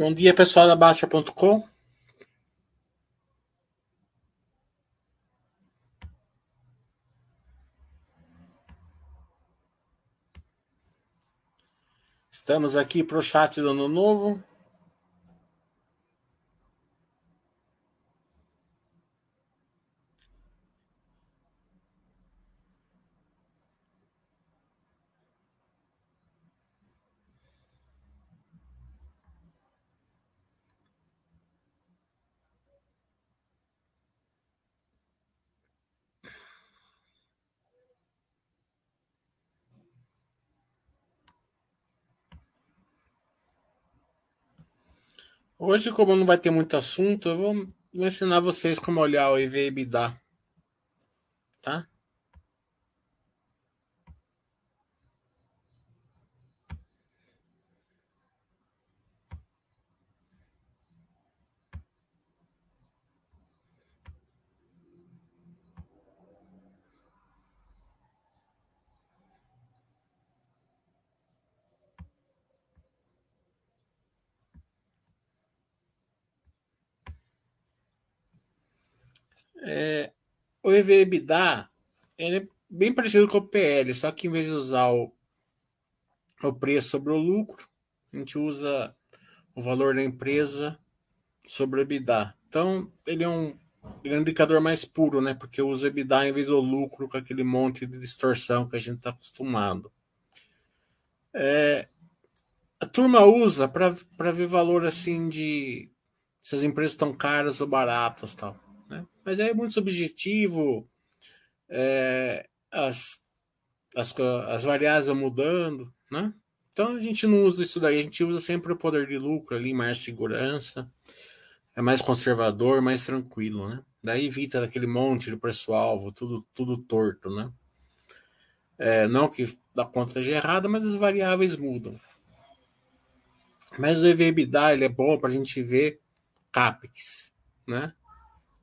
Bom dia, pessoal da Baixa.com. Estamos aqui para o chat do Ano Novo. Hoje, como não vai ter muito assunto, eu vou, ensinar vocês como olhar o EV/EBITDA, tá? É, o EV/EBITDA ele é bem parecido com o PL, só que em vez de usar o, o preço sobre o lucro, a gente usa o valor da empresa sobre o EBITDA. Então, ele é um, ele é um indicador mais puro, né? Porque usa o EBITDA em vez do lucro com aquele monte de distorção que a gente está acostumado. É, a turma usa para ver valor assim de se as empresas estão caras ou baratas tal. Mas é muito subjetivo, é, as, as, as variáveis vão mudando, né? Então a gente não usa isso daí, a gente usa sempre o poder de lucro ali, mais segurança, é mais conservador, mais tranquilo, né? Daí evita aquele monte de preço-alvo, tudo, tudo torto, né? É, não que da conta esteja errada, mas as variáveis mudam. Mas o EVBDA ele é bom para a gente ver CAPEX, né?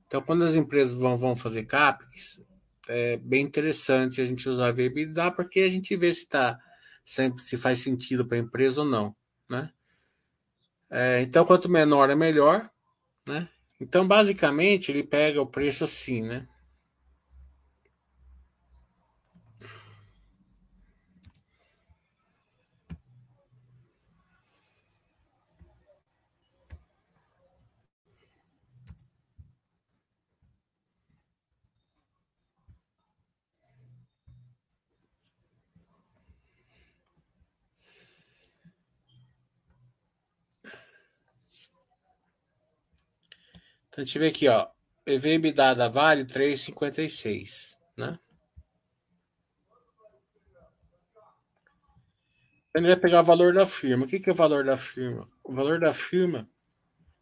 Então, quando as empresas vão, vão fazer CAPEX, é bem interessante a gente usar a VBDA porque a gente vê se tá sempre se faz sentido para a empresa ou não, né? É, então, quanto menor é melhor, né? Então, basicamente, ele pega o preço assim, né? Então, a gente vê aqui, ó. EV/EBITDA da Vale 3,56, né? Ele vai pegar o valor da firma. O que, que é o valor da firma? O valor da firma,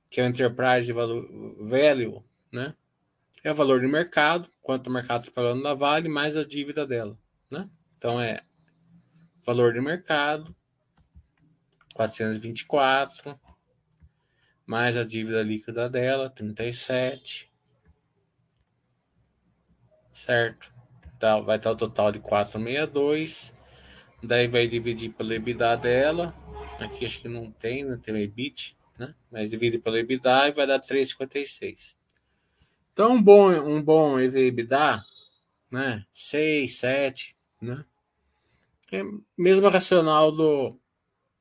que é o Enterprise Value, né? É o valor de mercado, quanto o mercado está pagando da Vale, mais a dívida dela, né? Então é valor de mercado, 424, mais a dívida líquida dela, 37. Certo? Então, vai estar o total de 462. Daí vai dividir pela EBITDA dela. Aqui acho que não tem, não tem o EBIT, né? Mas divide pela EBITDA e vai dar 3,56. Então, um bom, um bom EBITDA, né? 6, 7, né? É mesmo racional do,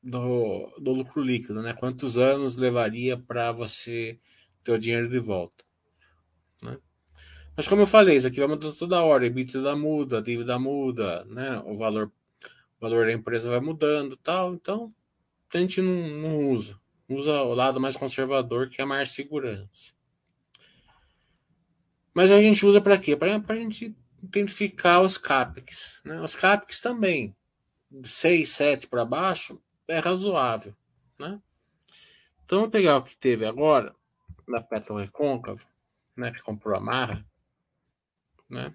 do, do lucro líquido, né? Quantos anos levaria para você ter o dinheiro de volta? Né? Mas como eu falei, isso aqui vai mudando toda hora, EBITDA muda, dívida muda, né? O valor, o valor da empresa vai mudando, tal. Então a gente não, não usa, usa o lado mais conservador que é mais segurança. Mas a gente usa para quê? Para a gente identificar os CAPEX. Né? Os CAPEX também, 6, 7 para baixo, é razoável, né? Então, vamos pegar o que teve agora na Petro Recôncavo, né, que comprou a Marra, né?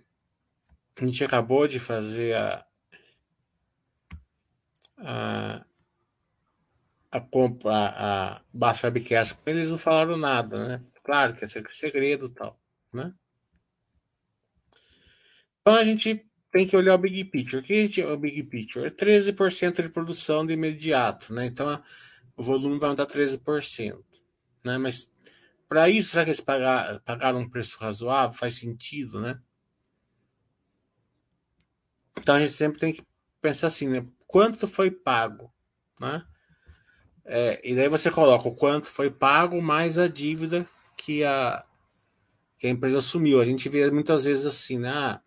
A gente acabou de fazer a, a, a compra, a Baixa Webcast, eles não falaram nada, né? Claro que é segredo e tal, né? Então a gente tem que olhar o big picture. O que é o big picture? É 13% de produção de imediato, né? Então, o volume vai aumentar 13%. Né? Mas para isso, será que eles pagaram, pagaram um preço razoável? Faz sentido, né? Então a gente sempre tem que pensar assim, né? Quanto foi pago, né? É, e daí você coloca o quanto foi pago mais a dívida que a, que a empresa assumiu. A gente vê muitas vezes assim, né? Ah,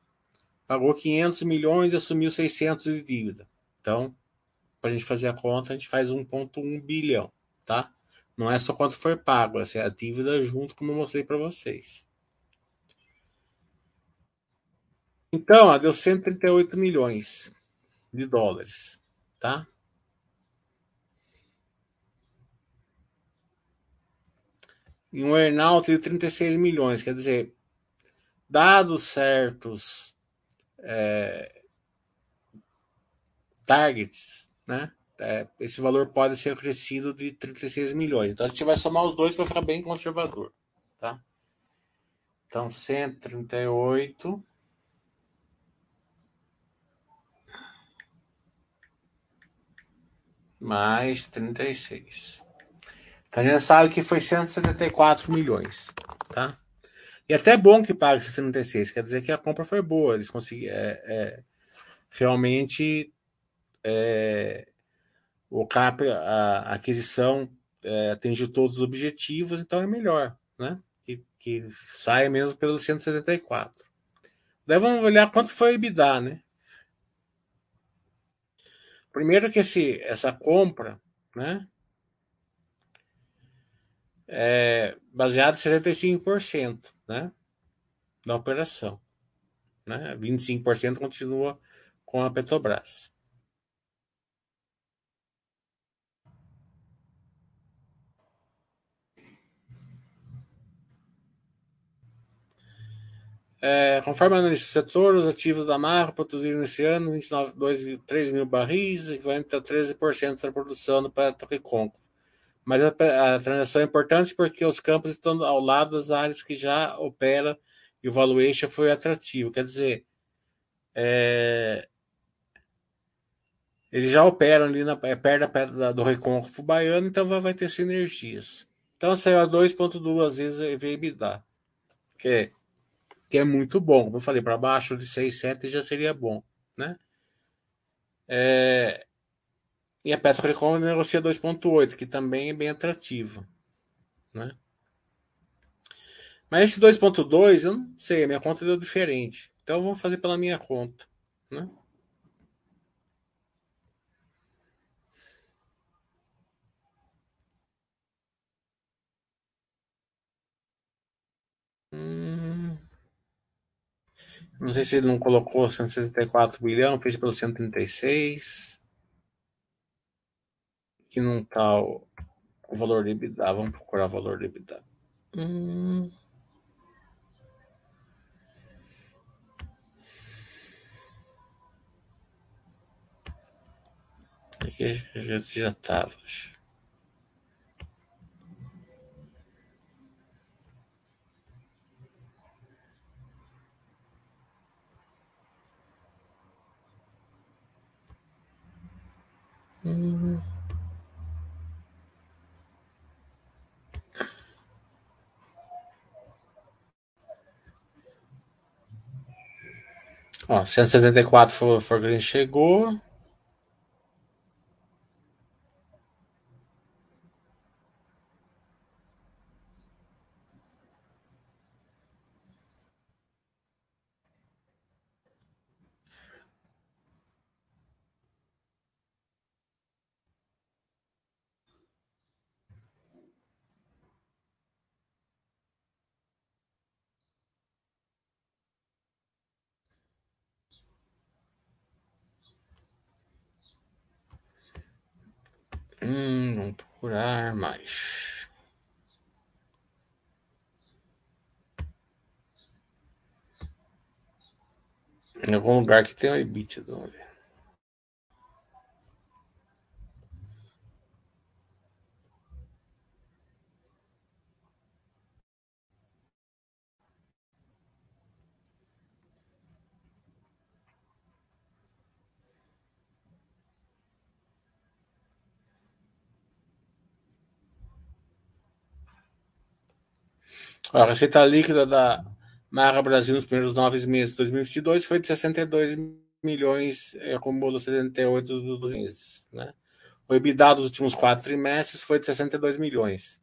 pagou 500 milhões e assumiu 600 de dívida. Então, para a gente fazer a conta, a gente faz 1,1 bilhão, tá? Não é só quanto foi pago, essa é a dívida junto, como eu mostrei para vocês. Então, ó, deu 138 milhões de dólares, tá? E um earnout de 36 milhões, quer dizer, dados certos é, targets, né? É, esse valor pode ser crescido de 36 milhões. Então a gente vai somar os dois para ficar bem conservador, tá? Então 138 mais 36. Então a gente sabe que foi 174 milhões, tá? E até bom que pague 76, quer dizer que a compra foi boa, eles conseguiram é, é, realmente é, o CAP, a aquisição é, atingiu todos os objetivos, então é melhor, né? Que, que saia mesmo pelo 174. Daí vamos olhar quanto foi o EBITDA, né? Primeiro que esse, essa compra, né? É baseado em 75%, né? Da operação. Né? 25% continua com a Petrobras. É, conforme a análise do setor, os ativos da marca produziram nesse ano 3 mil barris, equivalente a 13% da produção do Petrorecôncavo. Mas a, a, transação é importante porque os campos estão ao lado das áreas que já opera e o valuation foi atrativo. Quer dizer, é, eles já operam ali na, é, perto da, do Recôncavo Baiano, então vai, vai ter sinergias. Então saiu a 2,2 vezes EBITDA. Que que é muito bom. Como eu falei, para baixo de 6, 7 já seria bom, né? É... E a Petrocom negocia 2.8, que também é bem atrativo, né? Mas esse 2.2, eu não sei, a minha conta deu diferente. Então vamos fazer pela minha conta, né? Hum... Não sei se ele não colocou 164 bilhão, fez pelo 136. Que não tá o, o valor de EBITDA. Vamos procurar o valor de EBITDA. Hum. Aqui já, já estava. Hum. Ó, 174 for, Forgreen chegou. Hum, vamos procurar mais. Em algum lugar que tem o EBITDA, vamos ver. A receita líquida da Marra Brasil nos primeiros nove meses de 2022 foi de 62 milhões, acumula 78 dos 12 meses. Né? O EBITDA dos últimos quatro trimestres foi de 62 milhões.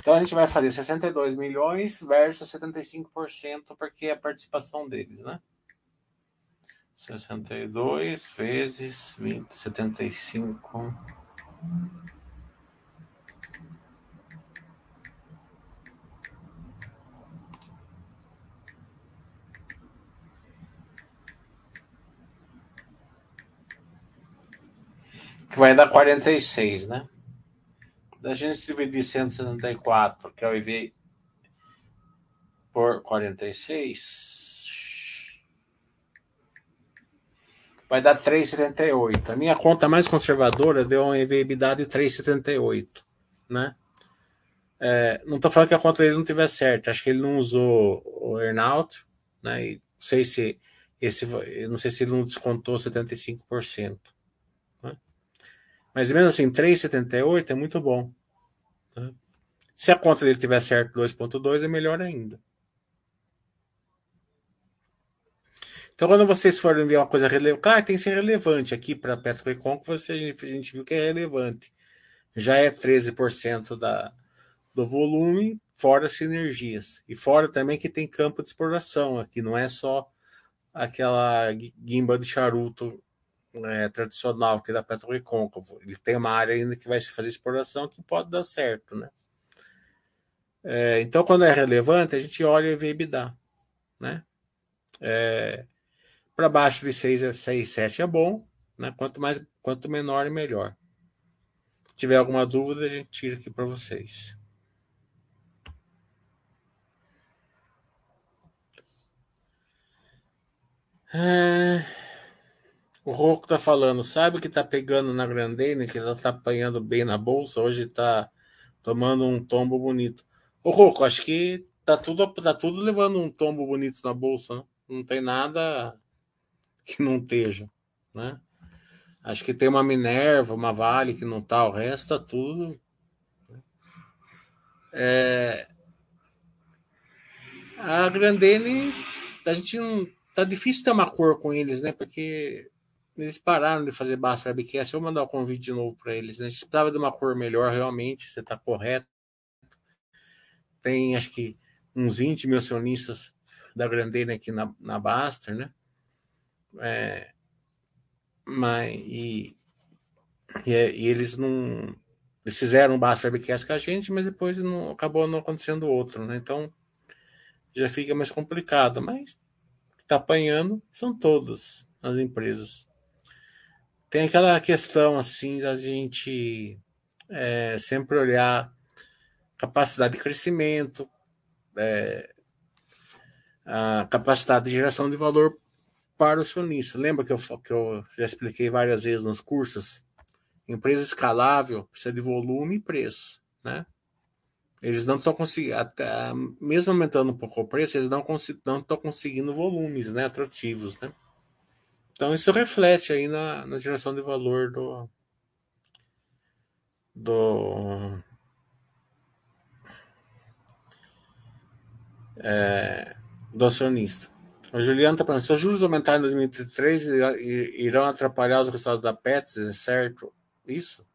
Então a gente vai fazer 62 milhões versus 75%, porque é a participação deles, né? 62 vezes 20, 75. Que vai dar 46, né? Da gente dividir 174, que é o IV por 46 vai dar 3,78. A minha conta mais conservadora deu uma EV/EBITDA de 3,78, né? É, não estou falando que a conta dele não tiver certo, acho que ele não usou o earnout, né? E não sei se esse, não sei se ele não descontou 75%. Mas mesmo assim, 3,78 é muito bom. Né? Se a conta dele tiver certo 2,2 é melhor ainda. Então, quando vocês forem ver uma coisa relevante, tem que ser relevante aqui para Recon, que você, a gente viu que é relevante. Já é 13% da, do volume, fora sinergias. E fora também que tem campo de exploração aqui, não é só aquela guimba de charuto é, tradicional é da Petro Recôncavo. Ele tem uma área ainda que vai se fazer exploração que pode dar certo, né? É, então, quando é relevante, a gente olha e vê EBITDA, né? É, para baixo de 6 a 6, 7 é bom, né? Quanto mais, quanto menor melhor. Se tiver alguma dúvida, a gente tira aqui para vocês. É... O Rocco tá falando, sabe que tá pegando na Grandene, que ela tá apanhando bem na bolsa, hoje tá tomando um tombo bonito. O Rocco, acho que tá tudo, tá tudo levando um tombo bonito na bolsa, né? Não tem nada que não esteja, né? Acho que tem uma Minerva, uma Vale que não tá, o resto tá tudo. Né? É... A Grandene, a gente não. Tá difícil ter uma cor com eles, né? Porque eles pararam de fazer Basta Webcast. Eu vou mandar o um convite de novo para eles. Né? A gente precisava de uma cor melhor, realmente. Você está correto. Tem, acho que, uns 20 mil acionistas da Grandene aqui na, na Baster, né? É, mas, e, e, e, eles não. Eles fizeram um baixo webcast com a gente, mas depois não, acabou não acontecendo outro, né? Então já fica mais complicado. Mas está apanhando são todas as empresas. Tem aquela questão assim da gente é, sempre olhar capacidade de crescimento, é, a capacidade de geração de valor para o acionista. Lembra que eu, que eu já expliquei várias vezes nos cursos? Empresa escalável precisa de volume e preço, né? Eles não estão conseguindo, mesmo aumentando um pouco o preço, eles não estão conseguindo volumes né, atrativos, né? Então isso reflete aí na, na geração de valor do, do é, do acionista. O Juliano está falando, se os juros aumentarem em 2023, irão atrapalhar os resultados da Pets, é certo? Isso.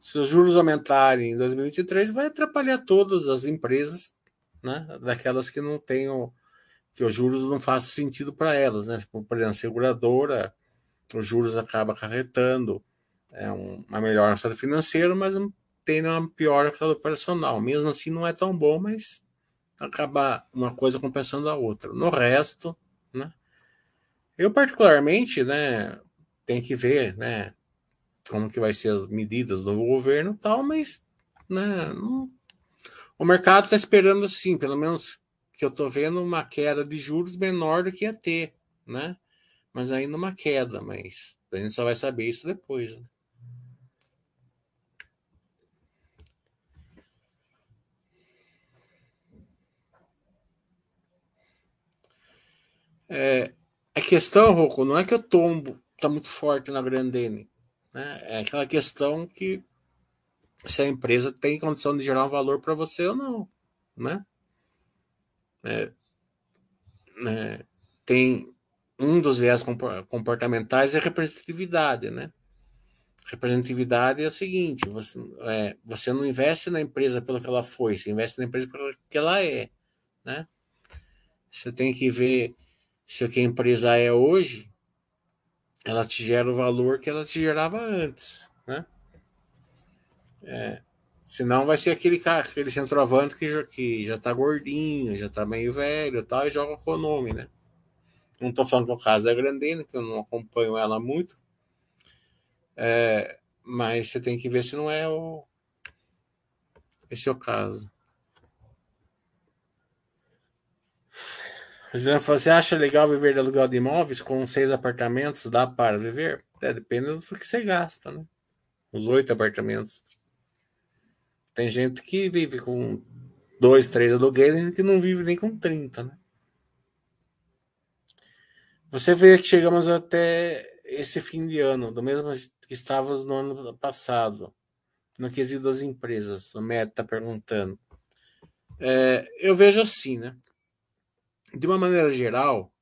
Se os juros aumentarem em 2023, vai atrapalhar todas as empresas, né? Daquelas que não tenham, que os juros não façam sentido para elas, né? Por exemplo, seguradora, os juros acabam acarretando é uma melhor resultado financeiro, mas tem uma pior resultado operacional. Mesmo assim, não é tão bom, mas acabar uma coisa compensando a outra. No resto, né? Eu particularmente, né, tem que ver, né, como que vai ser as medidas do governo, tal, mas, né, não... o mercado está esperando assim, pelo menos que eu estou vendo uma queda de juros menor do que ia ter, né? Mas ainda uma queda, mas a gente só vai saber isso depois. Né? É, a questão, Rocco, não é que o tombo está muito forte na Grandene. Né? É aquela questão que se a empresa tem condição de gerar um valor para você ou não. Né? É, é, tem um dos viés comportamentais é representatividade, né? Representatividade é o seguinte: você, é, você não investe na empresa pelo que ela foi, você investe na empresa pelo que ela é, né? Você tem que ver se o que a empresa é hoje, ela te gera o valor que ela te gerava antes, né? É, senão vai ser aquele cara, aquele centroavante que já, que já tá gordinho, já tá meio velho e tal, e joga com o nome, né? Não tô falando que o caso é Grandena, que eu não acompanho ela muito, é, mas você tem que ver se não é o esse é o caso. Você acha legal viver de aluguel de imóveis com seis apartamentos? Dá para viver? É, depende do que você gasta, né? Os oito apartamentos. Tem gente que vive com dois, três aluguéis e que não vive nem com 30, né? Você vê que chegamos até esse fim de ano, do mesmo que estávamos no ano passado, no quesito das empresas. O Meta está perguntando. É, eu vejo assim, né? De uma maneira geral,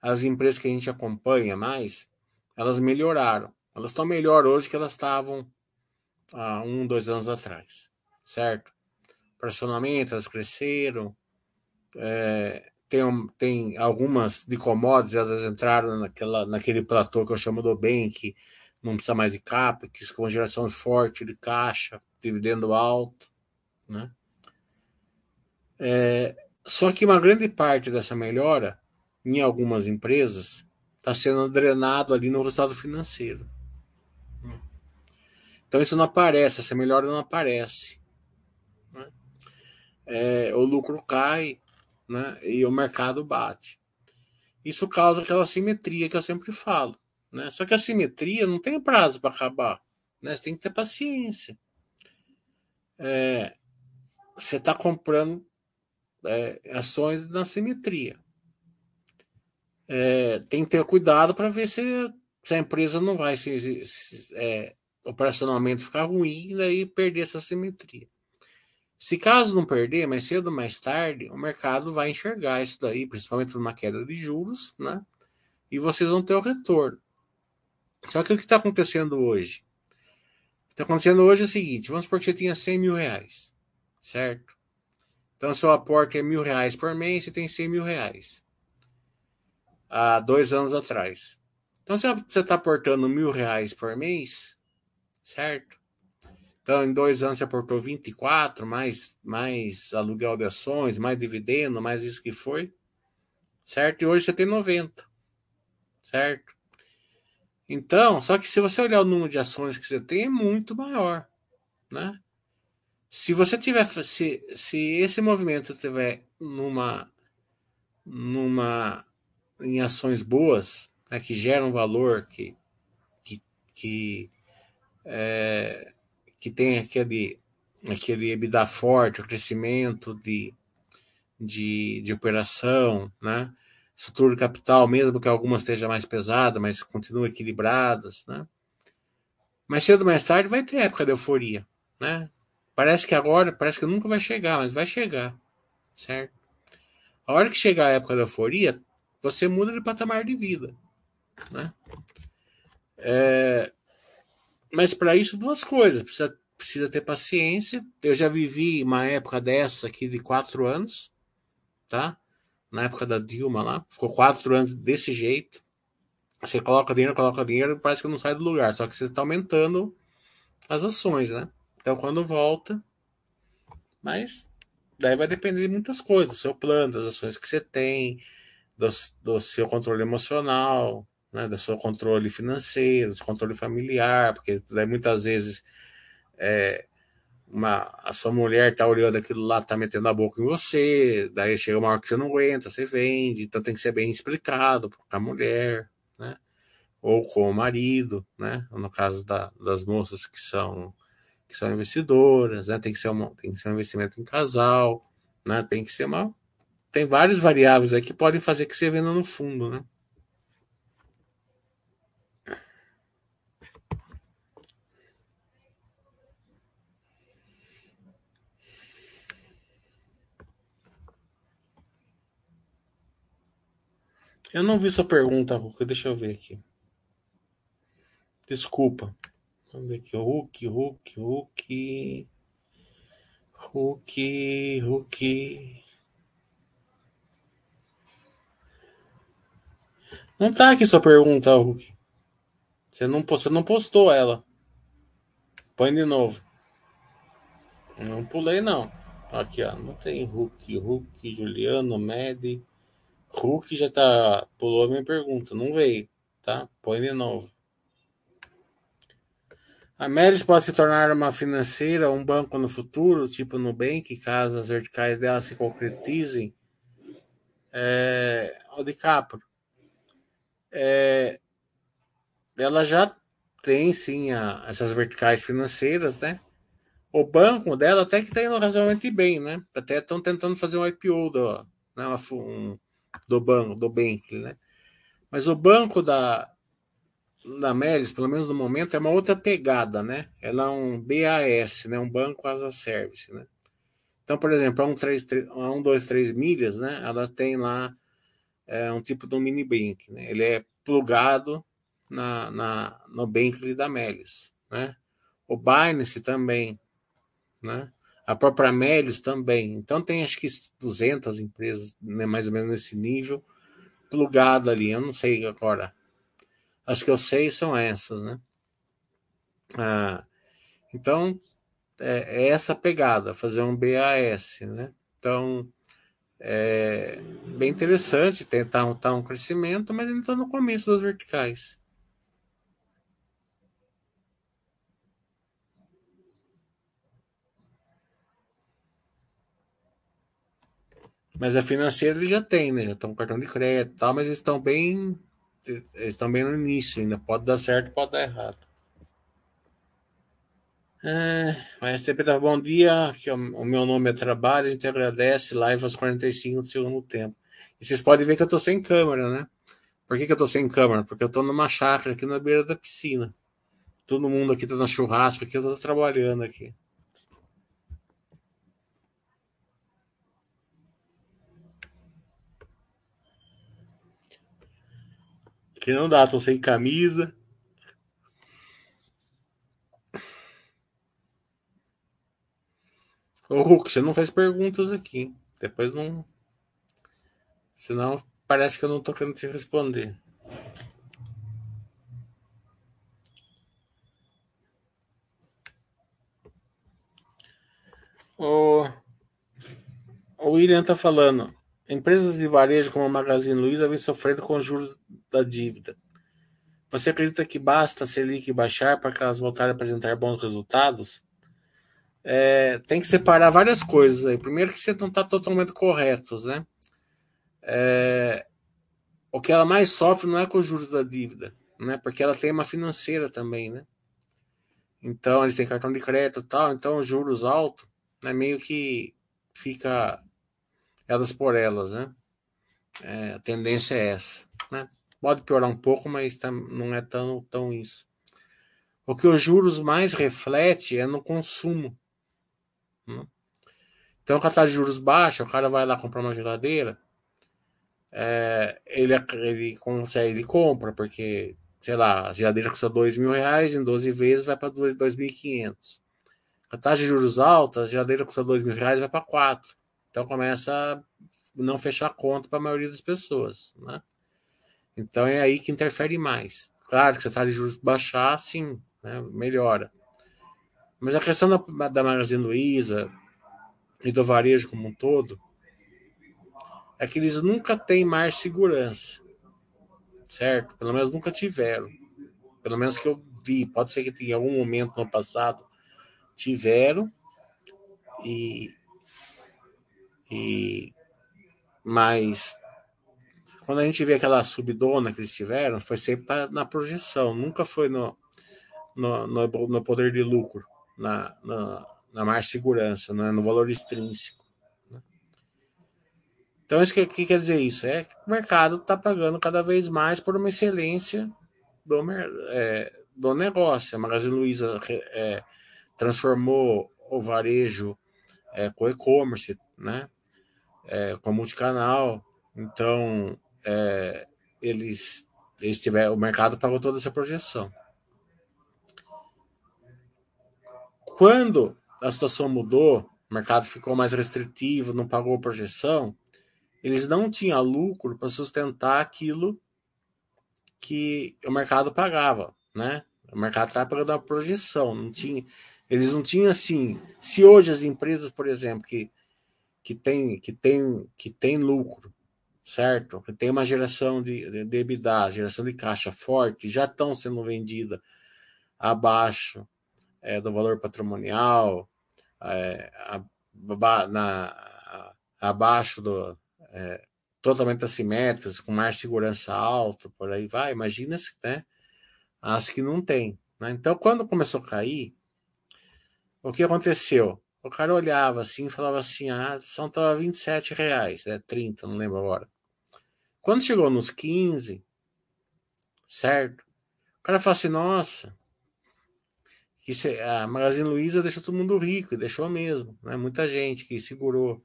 as empresas que a gente acompanha mais, elas melhoraram. Elas estão melhor hoje que elas estavam há um, dois anos atrás, certo? Personalmente, elas cresceram. É, tem, tem algumas de commodities, elas entraram naquela, naquele platô que eu chamo do bem, que não precisa mais de CAPEX, com geração forte de caixa, dividendo alto, né? É, só que uma grande parte dessa melhora, em algumas empresas, está sendo drenado ali no resultado financeiro. Então isso não aparece, essa melhora não aparece. Né? É, o lucro cai né? e o mercado bate. Isso causa aquela simetria que eu sempre falo. Né? Só que a simetria não tem prazo para acabar. Né? Você tem que ter paciência. É, você está comprando é, ações na simetria. É, tem que ter cuidado para ver se, se, a empresa não vai se, se é, operacionalmente ficar ruim e daí perder essa simetria. Se caso não perder, mais cedo ou mais tarde, o mercado vai enxergar isso daí, principalmente numa queda de juros, né? E vocês vão ter o retorno. Só que o que está acontecendo hoje? O que está acontecendo hoje é o seguinte: vamos supor que você tinha 100 mil reais, certo? Então, seu aporte é mil reais por mês, você tem 100 mil reais. Há dois anos atrás. Então, se você está aportando mil reais por mês, certo? Então, em dois anos você aportou 24, mais, mais aluguel de ações, mais dividendo, mais isso que foi, certo? E hoje você tem 90, certo? Então, só que se você olhar o número de ações que você tem, é muito maior, né? Se você tiver, se, se esse movimento estiver numa, numa, em ações boas, né, que geram valor, que, que, que, é, que tem aquele, aquele EBITDA forte, o crescimento de, de, de operação, né? estrutura de capital, mesmo que algumas esteja mais pesada, mas continuam equilibradas, né? Mais cedo ou mais tarde vai ter época de euforia, né? Parece que agora, parece que nunca vai chegar, mas vai chegar, certo? A hora que chegar a época da euforia, você muda de patamar de vida, né? É, mas para isso duas coisas, precisa, precisa ter paciência. Eu já vivi uma época dessa aqui de quatro anos, tá? Na época da Dilma lá, ficou quatro anos desse jeito. Você coloca dinheiro, coloca dinheiro, parece que não sai do lugar, só que você está aumentando as ações, né? Então, quando volta, mas daí vai depender de muitas coisas, do seu plano, das ações que você tem, do, do seu controle emocional, né, do seu controle financeiro, do seu controle familiar, porque daí muitas vezes é, uma, a sua mulher tá olhando aquilo lá, tá metendo a boca em você, daí chega uma hora que você não aguenta, você vende, então tem que ser bem explicado com a mulher, né? Ou com o marido, né? No caso da, das moças que são que são investidoras, né? Tem que ser uma, tem que ser um investimento em casal, né? Tem que ser uma tem várias variáveis aí que podem fazer que você venda no fundo, né? Eu não vi sua pergunta, Hulk. Deixa eu ver aqui. Desculpa. Vamos ver aqui. Hulk, Hulk, Hulk. Hulk, Hulk. Não tá aqui sua pergunta, Hulk. Você não, você não postou ela. Põe de novo. Não pulei, não. Aqui, ó. Não tem Hulk, Hulk, Juliano, Med. Hulk já tá. Pulou a minha pergunta. Não veio, tá? Põe de novo. A Melis pode se tornar uma financeira um banco no futuro, tipo Nubank, caso as verticais dela se concretizem. É, o DiCaprio. É, ela já tem sim a, essas verticais financeiras, né? O banco dela até que está indo razoavelmente bem, né? Até estão tentando fazer um IPO do, né, um, do banco, do Bank, né? Mas o banco da, da Melis, pelo menos no momento, é uma outra pegada, né? Ela é um BAS, né? Um banco as a service, né? Então, por exemplo, a 1, 3, 3, a 1 2, 3 milhas, né? Ela tem lá é, um tipo de um mini bank, né? Ele é plugado na, na, no Bankly da Melis, né? O Binance também, né? A própria Melius também. Então tem acho que 200 empresas, né, mais ou menos nesse nível, plugado ali. Eu não sei agora. As que eu sei são essas, né? Ah, então é, é essa pegada, fazer um BAS, né? Então é bem interessante tentar um crescimento, mas ainda está no começo das verticais. Mas a financeira ele já tem, né? Já estão com cartão de crédito e tal, mas eles estão bem. Eles estão bem no início ainda. Pode dar certo, pode dar errado. É, mas dava bom dia, que o, o, meu nome é Trabalho, a gente agradece, live aos 45 do segundo tempo. E vocês podem ver que eu tô sem câmera, né? Por que, que eu tô sem câmera? Porque eu tô numa chácara aqui na beira da piscina. Todo mundo aqui tá no churrasco aqui, eu tô trabalhando aqui. Que não dá, tô sem camisa. Ô Hulk, você não faz perguntas aqui. Depois não. Senão parece que eu não tô querendo te responder. O, o William tá falando. Empresas de varejo como a Magazine Luiza vêm sofrendo com os juros da dívida. Você acredita que basta a Selic baixar para que elas voltarem a apresentar bons resultados? É, tem que separar várias coisas aí. Primeiro que você não está totalmente corretos, né? É, o que ela mais sofre não é com os juros da dívida, né? Porque ela tem uma financeira também, né? Então eles têm cartão de crédito e tal, então os juros altos, né? Meio que fica elas por elas, né? É, a tendência é essa, né? Pode piorar um pouco, mas tá, não é tão, tão isso. O que os juros mais reflete é no consumo. Né? Então, com a taxa de juros baixa, o cara vai lá comprar uma geladeira, é, ele, ele consegue, ele compra, porque, sei lá, a geladeira custa dois mil reais, em 12 vezes vai para 2.500. A taxa de juros alta, a geladeira custa dois mil reais, vai para 4. Então começa a não fechar conta para a maioria das pessoas, né? Então é aí que interfere mais. Claro que se a taxa de juros baixar, sim, né, melhora. Mas a questão da, da Magazine Luiza e do varejo como um todo é que eles nunca têm mais segurança, certo? Pelo menos nunca tiveram. Pelo menos que eu vi. Pode ser que em algum momento no passado tiveram e, e mas quando a gente vê aquela subdona que eles tiveram, foi sempre na projeção, nunca foi no, no, no, no poder de lucro, na, na, na mais segurança, né? no valor extrínseco. Né? Então, isso que, que, quer dizer isso? É que o mercado está pagando cada vez mais por uma excelência do, é, do negócio. A Magazine Luiza é, transformou o varejo é, com e-commerce, né? É, com multicanal. Então, é, eles, eles tiver, o mercado pagou toda essa projeção. Quando a situação mudou, o mercado ficou mais restritivo, não pagou projeção, eles não tinham lucro para sustentar aquilo que o mercado pagava, né? O mercado estava pagando a projeção, não tinha, eles não tinham assim. Se hoje as empresas, por exemplo, que que tem que tem que tem lucro, certo? Que tem uma geração de, de, de EBITDA, geração de caixa forte, já estão sendo vendidas abaixo é, do valor patrimonial, é, na, abaixo do é, totalmente assimétricas, com mais segurança alta, por aí vai. Imagina-se, né? As que não tem. Né? Então, quando começou a cair, o que aconteceu? O cara olhava assim e falava assim: ah, a ação estava 27 reais, é 30, não lembro agora. Quando chegou nos 15, certo? O cara fala assim: nossa, que a Magazine Luiza deixou todo mundo rico, e deixou mesmo, né? Muita gente que segurou.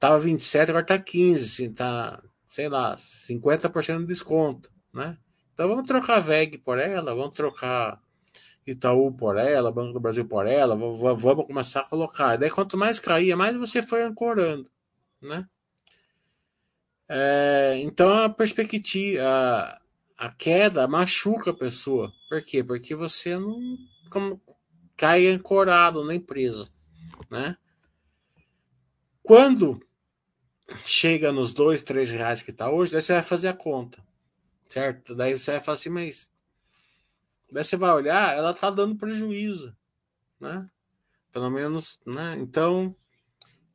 Tava 27, agora tá 15, assim, tá, sei lá, 50% de desconto, né? Então vamos trocar a VEG por ela, vamos trocar Itaú por ela, Banco do Brasil por ela, vamos começar a colocar. Daí quanto mais caía, mais você foi ancorando, né? É, então a perspectiva, a, a queda machuca a pessoa. Por quê? Porque você não como, cai ancorado na empresa, né? Quando chega nos dois, três reais que está hoje, daí você vai fazer a conta, certo? Daí você vai falar assim, mas daí você vai olhar, ela está dando prejuízo, né? Pelo menos, né? Então,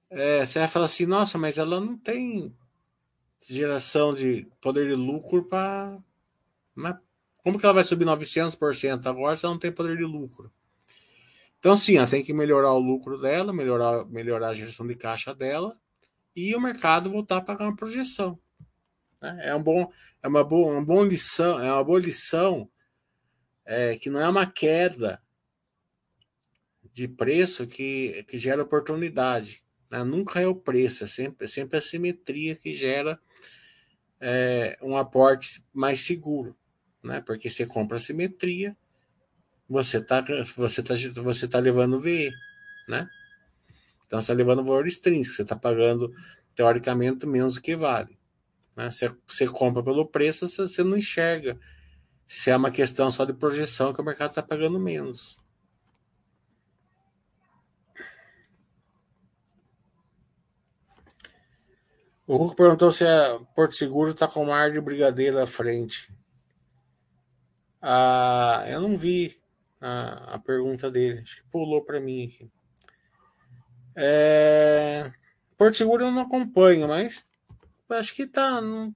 é, você vai falar assim, nossa, mas ela não tem geração de poder de lucro para né? Como que ela vai subir 900% agora se ela não tem poder de lucro? Então, sim, ela tem que melhorar o lucro dela, melhorar, melhorar a gestão de caixa dela e o mercado voltar a pagar uma projeção. Né? É, um bom, é uma boa, uma boa lição, é uma boa lição é, que não é uma queda de preço que, que gera oportunidade. Né? Nunca é o preço, é sempre, é sempre a simetria que gera é, um aporte mais seguro né? Porque você compra a simetria, você está você tá, você tá levando VE, né? Então você está levando valor extrínseco, você está pagando teoricamente menos do que vale. Né? Você, você compra pelo preço, você, você não enxerga se é uma questão só de projeção que o mercado está pagando menos. O Hulk perguntou se a Porto Seguro está com mar de brigadeiro à frente. Ah, eu não vi a, a pergunta dele. Acho que pulou para mim aqui. É, Porto Seguro eu não acompanho, mas acho que tá. Não...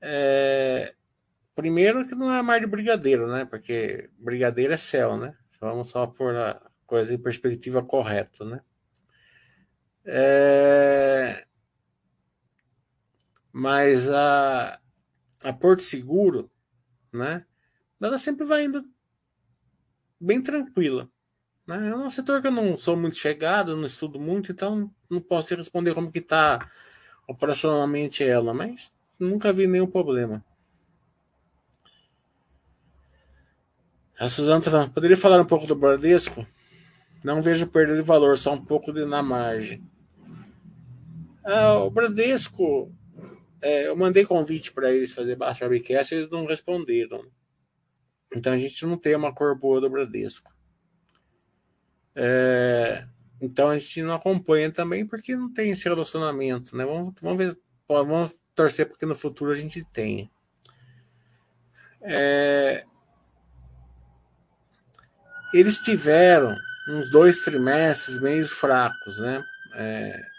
É, primeiro que não é mais de brigadeiro, né? Porque brigadeiro é céu, né? Vamos só pôr a coisa em perspectiva correta, né? É, mas a a Porto Seguro, né? Ela sempre vai indo bem tranquila. Né? É um setor que eu não sou muito chegado, não estudo muito, então não posso responder como que está operacionalmente ela, mas nunca vi nenhum problema. A Suzana tá poderia falar um pouco do Bradesco? Não vejo perda de valor, só um pouco de na margem. Ah, o Bradesco é, eu mandei convite para eles fazer baixa webcast eles não responderam. Então a gente não tem uma cor boa do Bradesco. É, então a gente não acompanha também porque não tem esse relacionamento, né? Vamos, vamos ver, vamos torcer porque no futuro a gente tenha. É, eles tiveram uns dois trimestres meio fracos, né? É,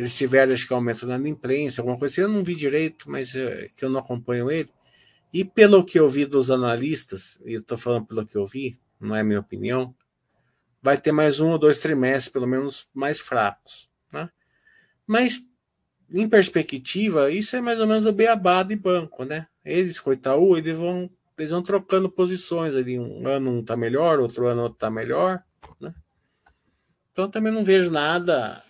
eles tiveram, acho que, aumento na imprensa, alguma coisa assim. Eu não vi direito, mas é, que eu não acompanho ele. E pelo que eu vi dos analistas, e eu estou falando pelo que eu vi, não é minha opinião, vai ter mais um ou dois trimestres, pelo menos, mais fracos. Né? Mas, em perspectiva, isso é mais ou menos o beabá de banco. Né? Eles, com o Itaú, eles vão, eles vão trocando posições ali. Um ano um está melhor, outro ano outro está melhor. Né? Então, também não vejo nada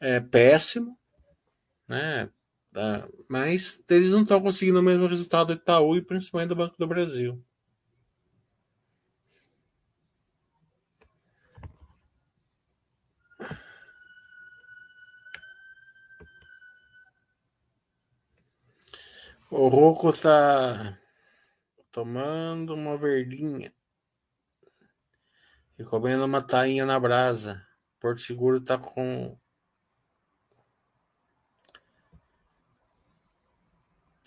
é péssimo, né? Ah, mas eles não estão conseguindo o mesmo resultado do Itaú e principalmente do Banco do Brasil. O Roco tá tomando uma verdinha e comendo uma tainha na brasa. Porto Seguro tá com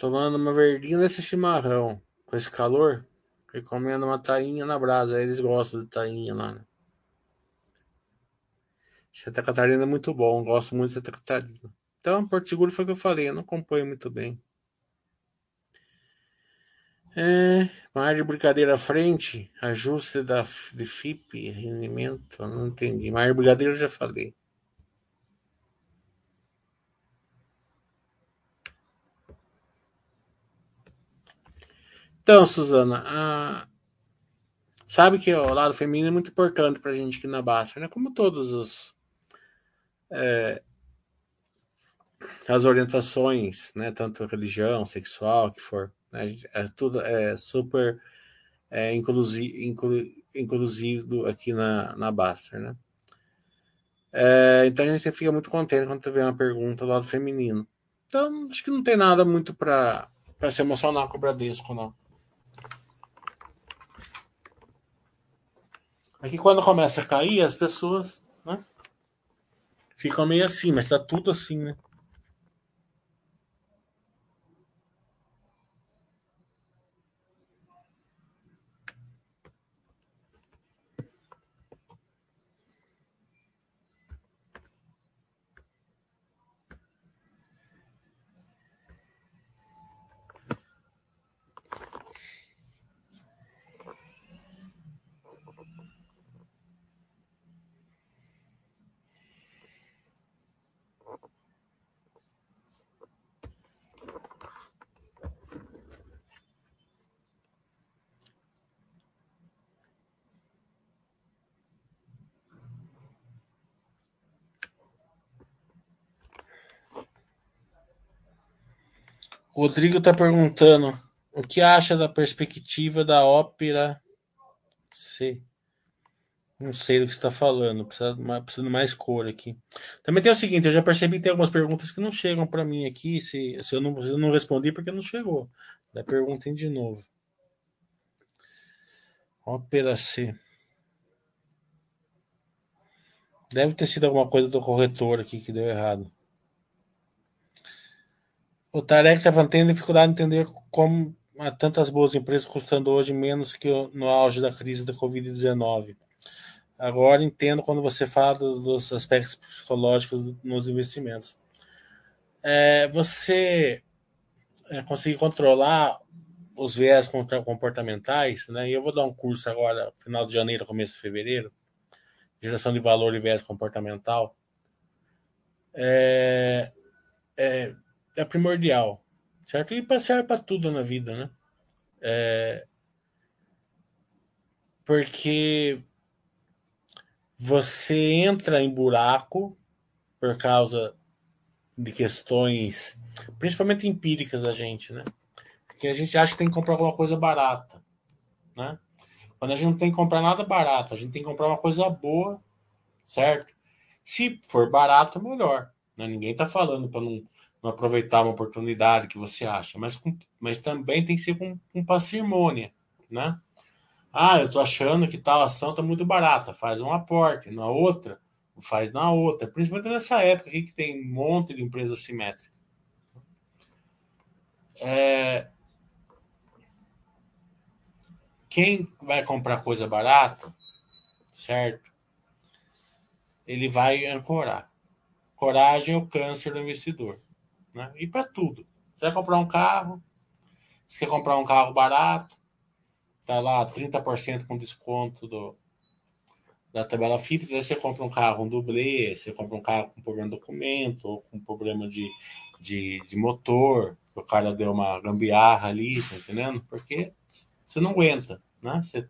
tomando uma verdinha nesse chimarrão com esse calor e comendo uma tainha na brasa. Eles gostam de tainha lá. Né? Santa Catarina é muito bom, gosto muito de Santa Catarina. Então, Porto Seguro foi o que eu falei, eu não acompanho muito bem. É, mais de brincadeira à frente, ajuste da, de FIP, rendimento, não entendi. Mais de brincadeira eu já falei. Então, Suzana, a... sabe que o lado feminino é muito importante para a gente aqui na Basta, né? Como todos os é, as orientações, né? Tanto religião, sexual, que for. Né? É tudo é super é, inclusivo, inclu, inclusivo aqui na, na Baster, né? É, então a gente fica muito contente quando vê uma pergunta do lado feminino. Então, acho que não tem nada muito para se emocionar com o Bradesco, não. Aqui quando começa a cair, as pessoas né, ficam meio assim, mas tá tudo assim, né? Rodrigo está perguntando o que acha da perspectiva da ópera C. Não sei do que está falando, mais, precisa mais cor aqui. Também tem o seguinte, eu já percebi que tem algumas perguntas que não chegam para mim aqui, se, se, eu não, se eu não respondi porque não chegou. Da perguntem de novo. Ópera C. Deve ter sido alguma coisa do corretor aqui que deu errado. O Tarek estava tendo dificuldade de entender como há tantas boas empresas custando hoje menos que no auge da crise da Covid-19. Agora entendo quando você fala dos aspectos psicológicos nos investimentos. É, você é, conseguir controlar os viés comportamentais, né? E eu vou dar um curso agora, final de janeiro, começo de fevereiro, geração de valor e viés comportamental. É, é, é primordial, certo? E serve para tudo na vida, né? É... Porque você entra em buraco por causa de questões, principalmente empíricas da gente, né? Porque a gente acha que tem que comprar alguma coisa barata, né? Quando a gente não tem que comprar nada barato, a gente tem que comprar uma coisa boa, certo? Se for barato, melhor. Né? Ninguém tá falando para não não aproveitar uma oportunidade que você acha, mas, com, mas também tem que ser com, com parcimônia, né? Ah, eu estou achando que tal ação está muito barata, faz um aporte, na outra, faz na outra, principalmente nessa época aqui que tem um monte de empresas simétricas. É... Quem vai comprar coisa barata, certo? Ele vai ancorar. Coragem é o câncer do investidor né? E para tudo. Você vai comprar um carro, você quer comprar um carro barato, tá lá 30% com desconto do, da tabela FIP, daí você compra um carro, um dublê, você compra um carro com problema de documento, ou com problema de, de, de motor, que o cara deu uma gambiarra ali, tá entendendo? Porque você não aguenta, né? Você,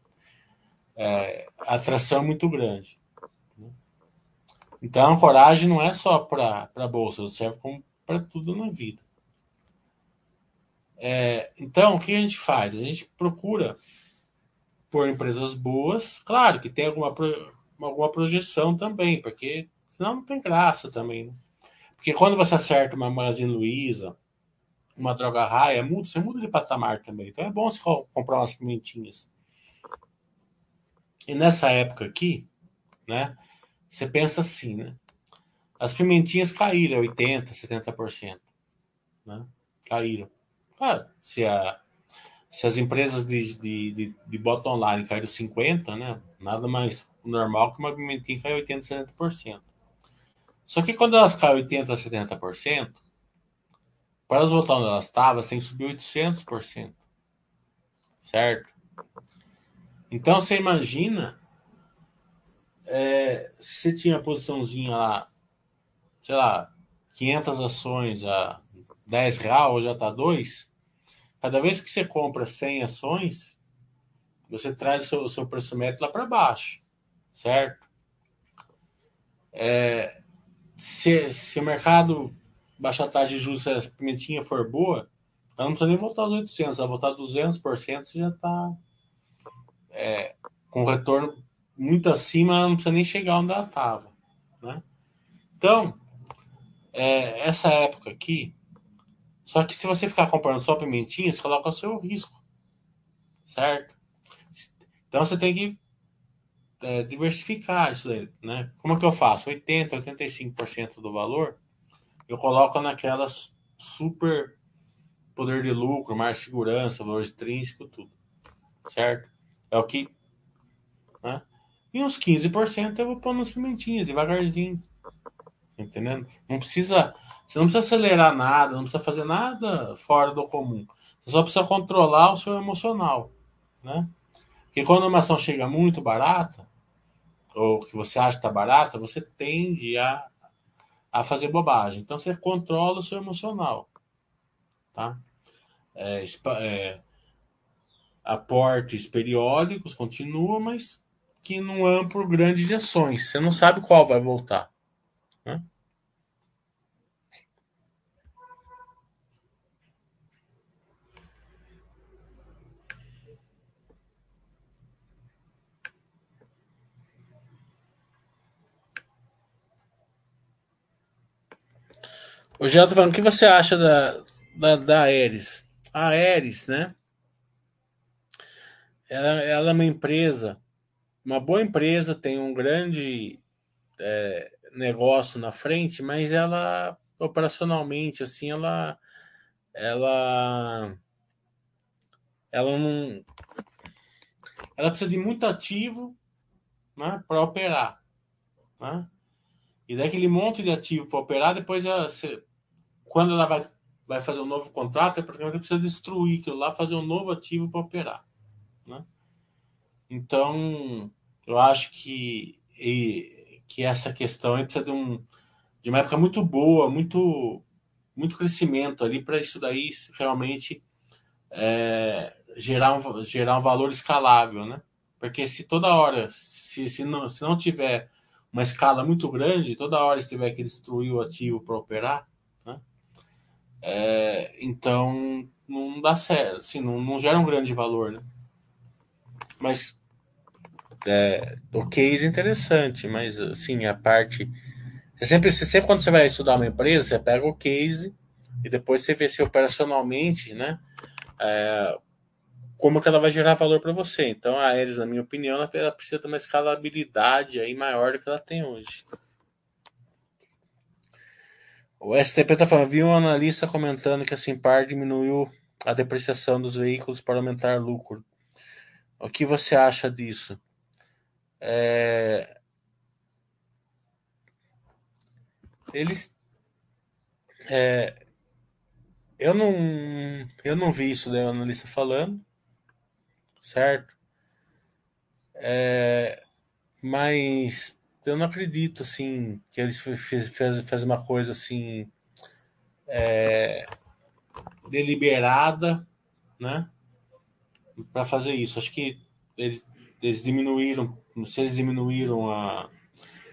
é, a atração é muito grande. Né? Então, a coragem não é só para bolsa, serve como para tudo na vida. É, então, o que a gente faz? A gente procura por empresas boas, claro que tem alguma, alguma projeção também, porque senão não tem graça também. Né? Porque quando você acerta uma Magazine Luiza, uma droga raia, muda, você muda de patamar também. Então é bom você comprar umas pimentinhas. E nessa época aqui, né, você pensa assim, né? As pimentinhas caíram 80%, 70%. Né? Caíram. Se, a, se as empresas de, de, de, de bottom line caíram 50%, né? Nada mais normal que uma pimentinha cair 80%, 70%. Só que quando elas caem 80%, 70%, para elas voltar onde elas estavam, tem que subir 800%. Certo? Então você imagina é, se tinha a posiçãozinha lá sei lá, 500 ações a 10 real, ou já está 2, cada vez que você compra 100 ações, você traz o seu, o seu preço médio lá para baixo, certo? É, se, se o mercado baixar a taxa de juros, se a pimentinha for boa, ela não precisa nem voltar aos 800, ela voltar 200%, você já está é, com retorno muito acima, ela não precisa nem chegar onde ela estava, né? Então, é, essa época aqui. Só que se você ficar comprando só pimentinha, você coloca o seu risco. Certo? Então você tem que é, diversificar isso aí, né? Como que eu faço? 80, 85% do valor eu coloco naquelas super poder de lucro, mais segurança, valor extrínseco, tudo. Certo? É o que. Né? E uns 15% eu vou pôr nas pimentinhas, devagarzinho. Entendendo? Não precisa. Você não precisa acelerar nada, não precisa fazer nada fora do comum. Você só precisa controlar o seu emocional. Né? Porque quando uma ação chega muito barata, ou que você acha que está barata, você tende a, a fazer bobagem. Então você controla o seu emocional. Tá? É, é, aportes periódicos continua, mas que num amplo grande de ações. Você não sabe qual vai voltar. Né? O Gel tá falando, o que você acha da, da, da Aeres? A Aeres, né? Ela, ela é uma empresa, uma boa empresa, tem um grande é, negócio na frente, mas ela operacionalmente, assim, ela ela ela não ela precisa de muito ativo né, para operar. Né? E daquele monte de ativo para operar, depois ela, quando ela vai, vai fazer um novo contrato, é porque ela precisa destruir aquilo lá, fazer um novo ativo para operar. Né? Então, eu acho que, e, que essa questão aí precisa de, um, de uma época muito boa, muito, muito crescimento ali para isso daí realmente é, gerar, um, gerar um valor escalável, né? Porque se toda hora, se, se, não, se não tiver uma escala muito grande, toda hora se tiver que destruir o ativo para operar, é, então, não dá certo, assim, não, não gera um grande valor, né? Mas é, o case é interessante, mas assim, a parte. É sempre, sempre quando você vai estudar uma empresa, você pega o case e depois você vê se operacionalmente, né? É, como que ela vai gerar valor para você. Então a Aeres, na minha opinião, ela precisa de uma escalabilidade aí maior do que ela tem hoje. O STP está falando, vi um analista comentando que a Simpar diminuiu a depreciação dos veículos para aumentar lucro. O que você acha disso? É... Eles. É... Eu não, eu não vi isso daí o analista falando, certo? É... Mas eu não acredito assim que eles fez, fez, fez uma coisa assim é, deliberada, né? Para fazer isso. Acho que eles, eles diminuíram, se eles diminuíram a,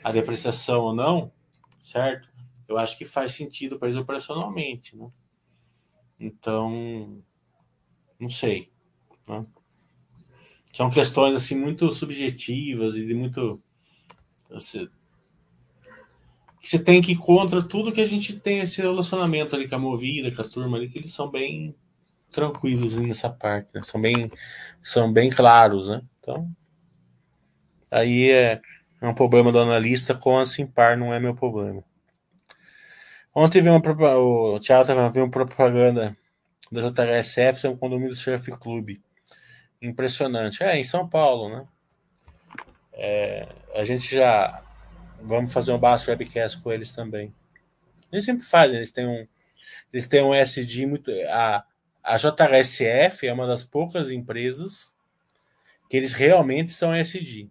a depreciação ou não, certo? eu acho que faz sentido para eles operacionalmente, né? Então, não sei. Né? São questões assim muito subjetivas e de muito você, você tem que ir contra tudo que a gente tem esse relacionamento ali com a movida, com a turma ali, que eles são bem tranquilos nessa parte, né? são bem são bem claros, né? Então, aí é, é um problema do analista com a Simpar, não é meu problema. Ontem vi uma o Thiago viu uma propaganda da JHSF, é um condomínio do Surf Club. Impressionante. É, em São Paulo, né? É, a gente já vamos fazer um Basso Webcast com eles também. Eles sempre fazem, eles têm um eles têm um SD muito a a JHSF é uma das poucas empresas que eles realmente são SD,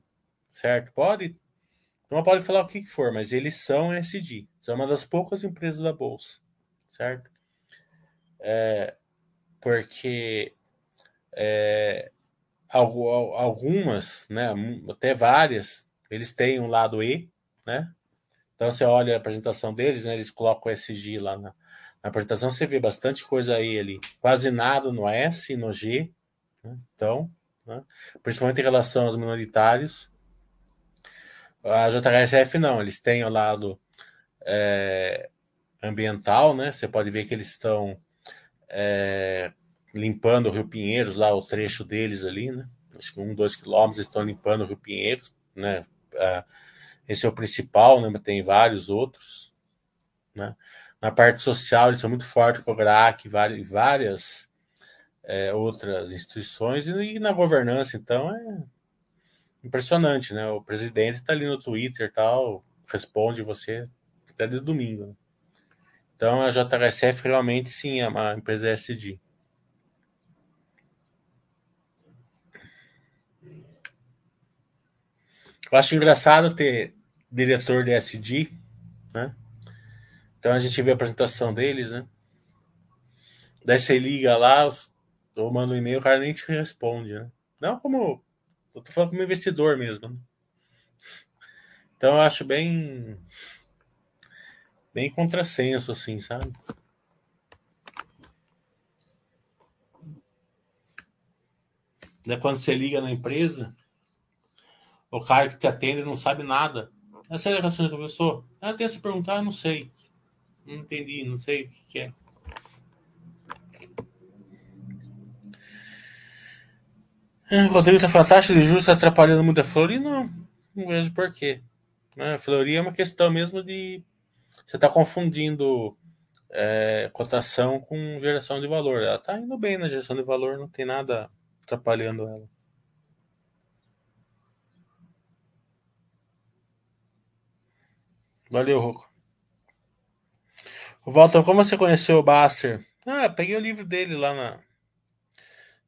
certo? Pode não pode falar o que for, mas eles são SD. São uma das poucas empresas da bolsa, certo? É, porque é, algumas, né, até várias, eles têm um lado E, né? Então você olha a apresentação deles, né, eles colocam o SG lá na, na apresentação, você vê bastante coisa aí ali, quase nada no S e no G, né? então, né? principalmente em relação aos minoritários. A JHSF não, eles têm o lado é, ambiental, né? Você pode ver que eles estão é, limpando o Rio Pinheiros, lá o trecho deles ali, né? Acho que um, dois quilômetros eles estão limpando o Rio Pinheiros, né? É, esse é o principal, né? Mas tem vários outros, né? Na parte social, eles são muito fortes com o GRAC, várias, várias é, outras instituições, e na governança, então, é impressionante, né? O presidente está ali no Twitter tal, responde você até de domingo. Né? Então, a JHSF realmente, sim, é uma empresa SD. Eu acho engraçado ter diretor de SD, né? Então a gente vê a apresentação deles, né? Daí você liga lá, ou manda um e-mail, o cara nem te responde, né? Não como. Eu tô falando como investidor mesmo. Né? Então eu acho bem. Bem contrassenso, assim, sabe? Daí quando você liga na empresa, o cara que te atende não sabe nada. Essa é a relação que eu sou. Ela tem se perguntar, não sei. Não entendi, não sei o que, é. é Rodrigo tá fantástico, de juros tá atrapalhando muito a Flori? Não, não vejo porquê. Né? A Flori é uma questão mesmo de. Você está confundindo é, cotação com geração de valor. Ela está indo bem na geração de valor, não tem nada atrapalhando ela. Valeu, Rocco. Walter, como você conheceu o Baster? Ah, peguei o livro dele lá na,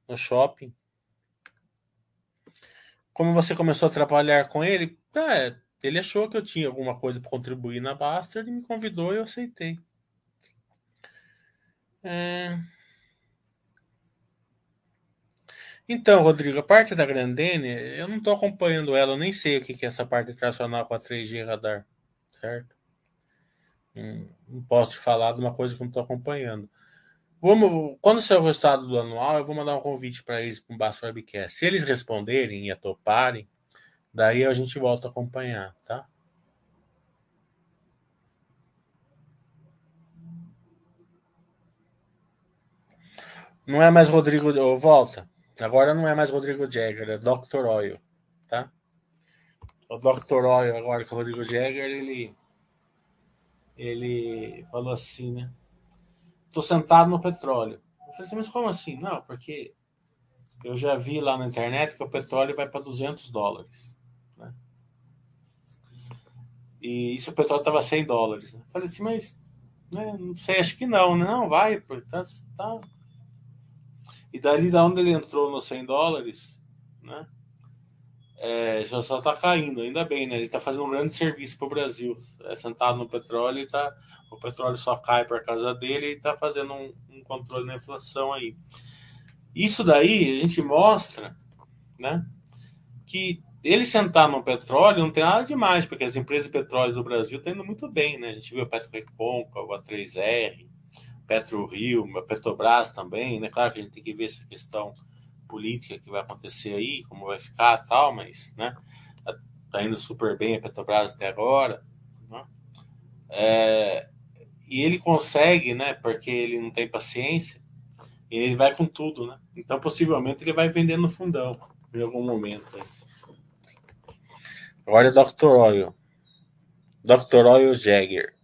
no shopping. Como você começou a trabalhar com ele? Ah, ele achou que eu tinha alguma coisa para contribuir na Baster e me convidou e eu aceitei. É... Então, Rodrigo, a parte da Grandene, eu não estou acompanhando ela, eu nem sei o que é essa parte tracional com a 3G radar, certo? Não posso te falar de uma coisa que eu não estou acompanhando. Vamos, quando sair o resultado do anual, eu vou mandar um convite para eles para um Baixo Webcast. Se eles responderem e toparem, daí a gente volta a acompanhar, tá? Não é mais Rodrigo. Volta. Agora não é mais Rodrigo Jagger, é Dr. Oil? O Dr. Oil, agora com o Rodrigo Jagger, ele ele falou assim, né? Tô sentado no petróleo. Eu falei assim, mas como assim? Não, porque eu já vi lá na internet que o petróleo vai para 200 dólares. Né? E isso o petróleo estava 100 dólares. Né? Eu falei assim, mas né, não sei, acho que não, né? Não vai, portanto, tá. E dali da onde ele entrou nos 100 dólares, né? É, já só está caindo, ainda bem, né? Ele está fazendo um grande serviço para o Brasil. É sentado no petróleo tá, o petróleo só cai por causa dele e está fazendo um, um, controle da inflação aí. Isso daí a gente mostra, né? Que ele sentar no petróleo não tem nada demais, porque as empresas de petróleo do Brasil estão indo muito bem, né? A gente viu a Petrorecôncavo, a 3R, PetroRio, a Petrobras também, né? Claro que a gente tem que ver essa questão política que vai acontecer aí, como vai ficar tal, mas, né? Tá indo super bem a Petrobras até agora, né? É, e ele consegue, né? Porque ele não tem paciência, e ele vai com tudo, né? Então, possivelmente, ele vai vendendo no fundão em algum momento. Agora é Dr. Oil. Dr. Oil Jagger.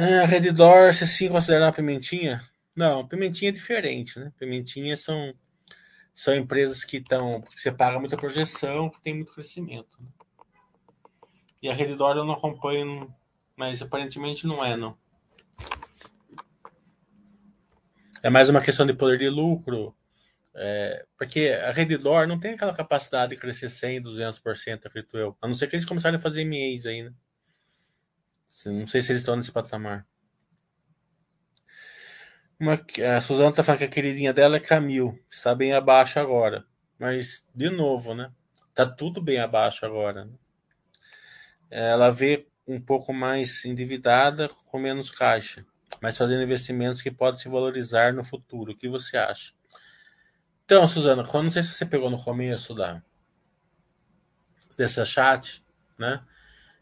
Ah, Redditor, você sim considera uma pimentinha? Não, pimentinha é diferente, né? Pimentinha são, são empresas que estão. Você paga muita projeção, que tem muito crescimento. Né? E a Redditor eu não acompanho, mas aparentemente não é, não. É mais uma questão de poder de lucro. É, porque a Redditor não tem aquela capacidade de crescer 100, 200%, acredito eu. A não ser que eles começarem a fazer MEs aí, né? Não sei se eles estão nesse patamar. Uma, a Suzana tá falando que a queridinha dela é Camil. Está bem abaixo agora. Mas, de novo, né? Tá tudo bem abaixo agora. Né? Ela vê um pouco mais endividada com menos caixa, mas fazendo investimentos que podem se valorizar no futuro. O que você acha? Então, Suzana, não sei se você pegou no começo da dessa chat, né?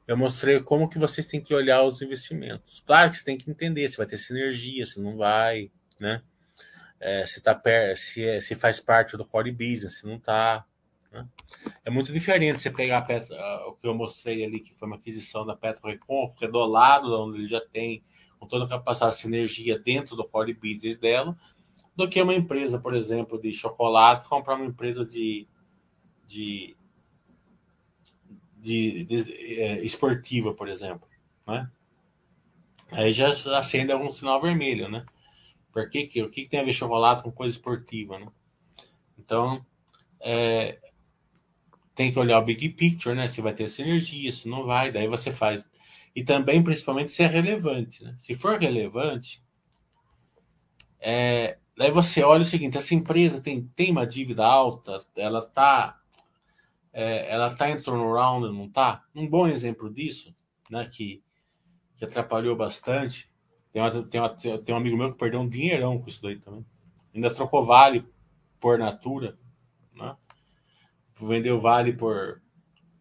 Eu mostrei como que vocês têm que olhar os investimentos. Claro que você tem que entender se vai ter sinergia, se não vai, né? É, se tá per se, é, se faz parte do core business, se não tá. Né? É muito diferente você pegar Petro, o que eu mostrei ali, que foi uma aquisição da Petro Recon, que é do lado onde ele já tem com toda a capacidade de sinergia dentro do core business dela, do que uma empresa, por exemplo, de chocolate comprar uma empresa de, de de, de é, esportiva, por exemplo, né? Aí já acende algum sinal vermelho, né? Por que, o que tem a ver chocolate com coisa esportiva, né? Então, é, tem que olhar o big picture, né? Se vai ter sinergia, se não vai, daí você faz. E também, principalmente, se é relevante, né? Se for relevante, é, daí você olha o seguinte: essa empresa tem, tem uma dívida alta, ela está é, ela está em turnaround, não está? Um bom exemplo disso, né, que, que atrapalhou bastante. Tem, uma, tem, uma, tem um amigo meu que perdeu um dinheirão com isso daí também. Ainda trocou Vale por Natura, né? Vendeu Vale por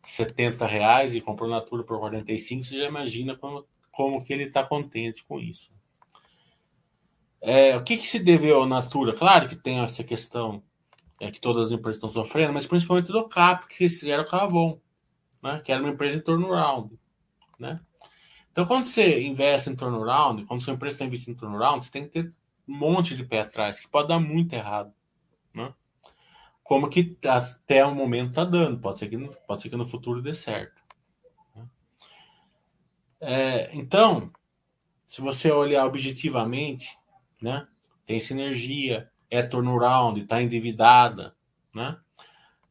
70 reais e comprou Natura por 45. Você já imagina como, como que ele está contente com isso. É, o que, que se deveu à Natura? Claro que tem essa questão é, que todas as empresas estão sofrendo, mas principalmente do CAP, que fizeram o Avon, né? que era uma empresa em turnaround. Né? Então, quando você investe em turnaround, quando sua empresa está investindo em turnaround, você tem que ter um monte de pé atrás, que pode dar muito errado. Né? Como que até o momento está dando, pode ser, que no, pode ser que no futuro dê certo. Né? É, então, se você olhar objetivamente, né, tem sinergia, é turnaround, está endividada, né?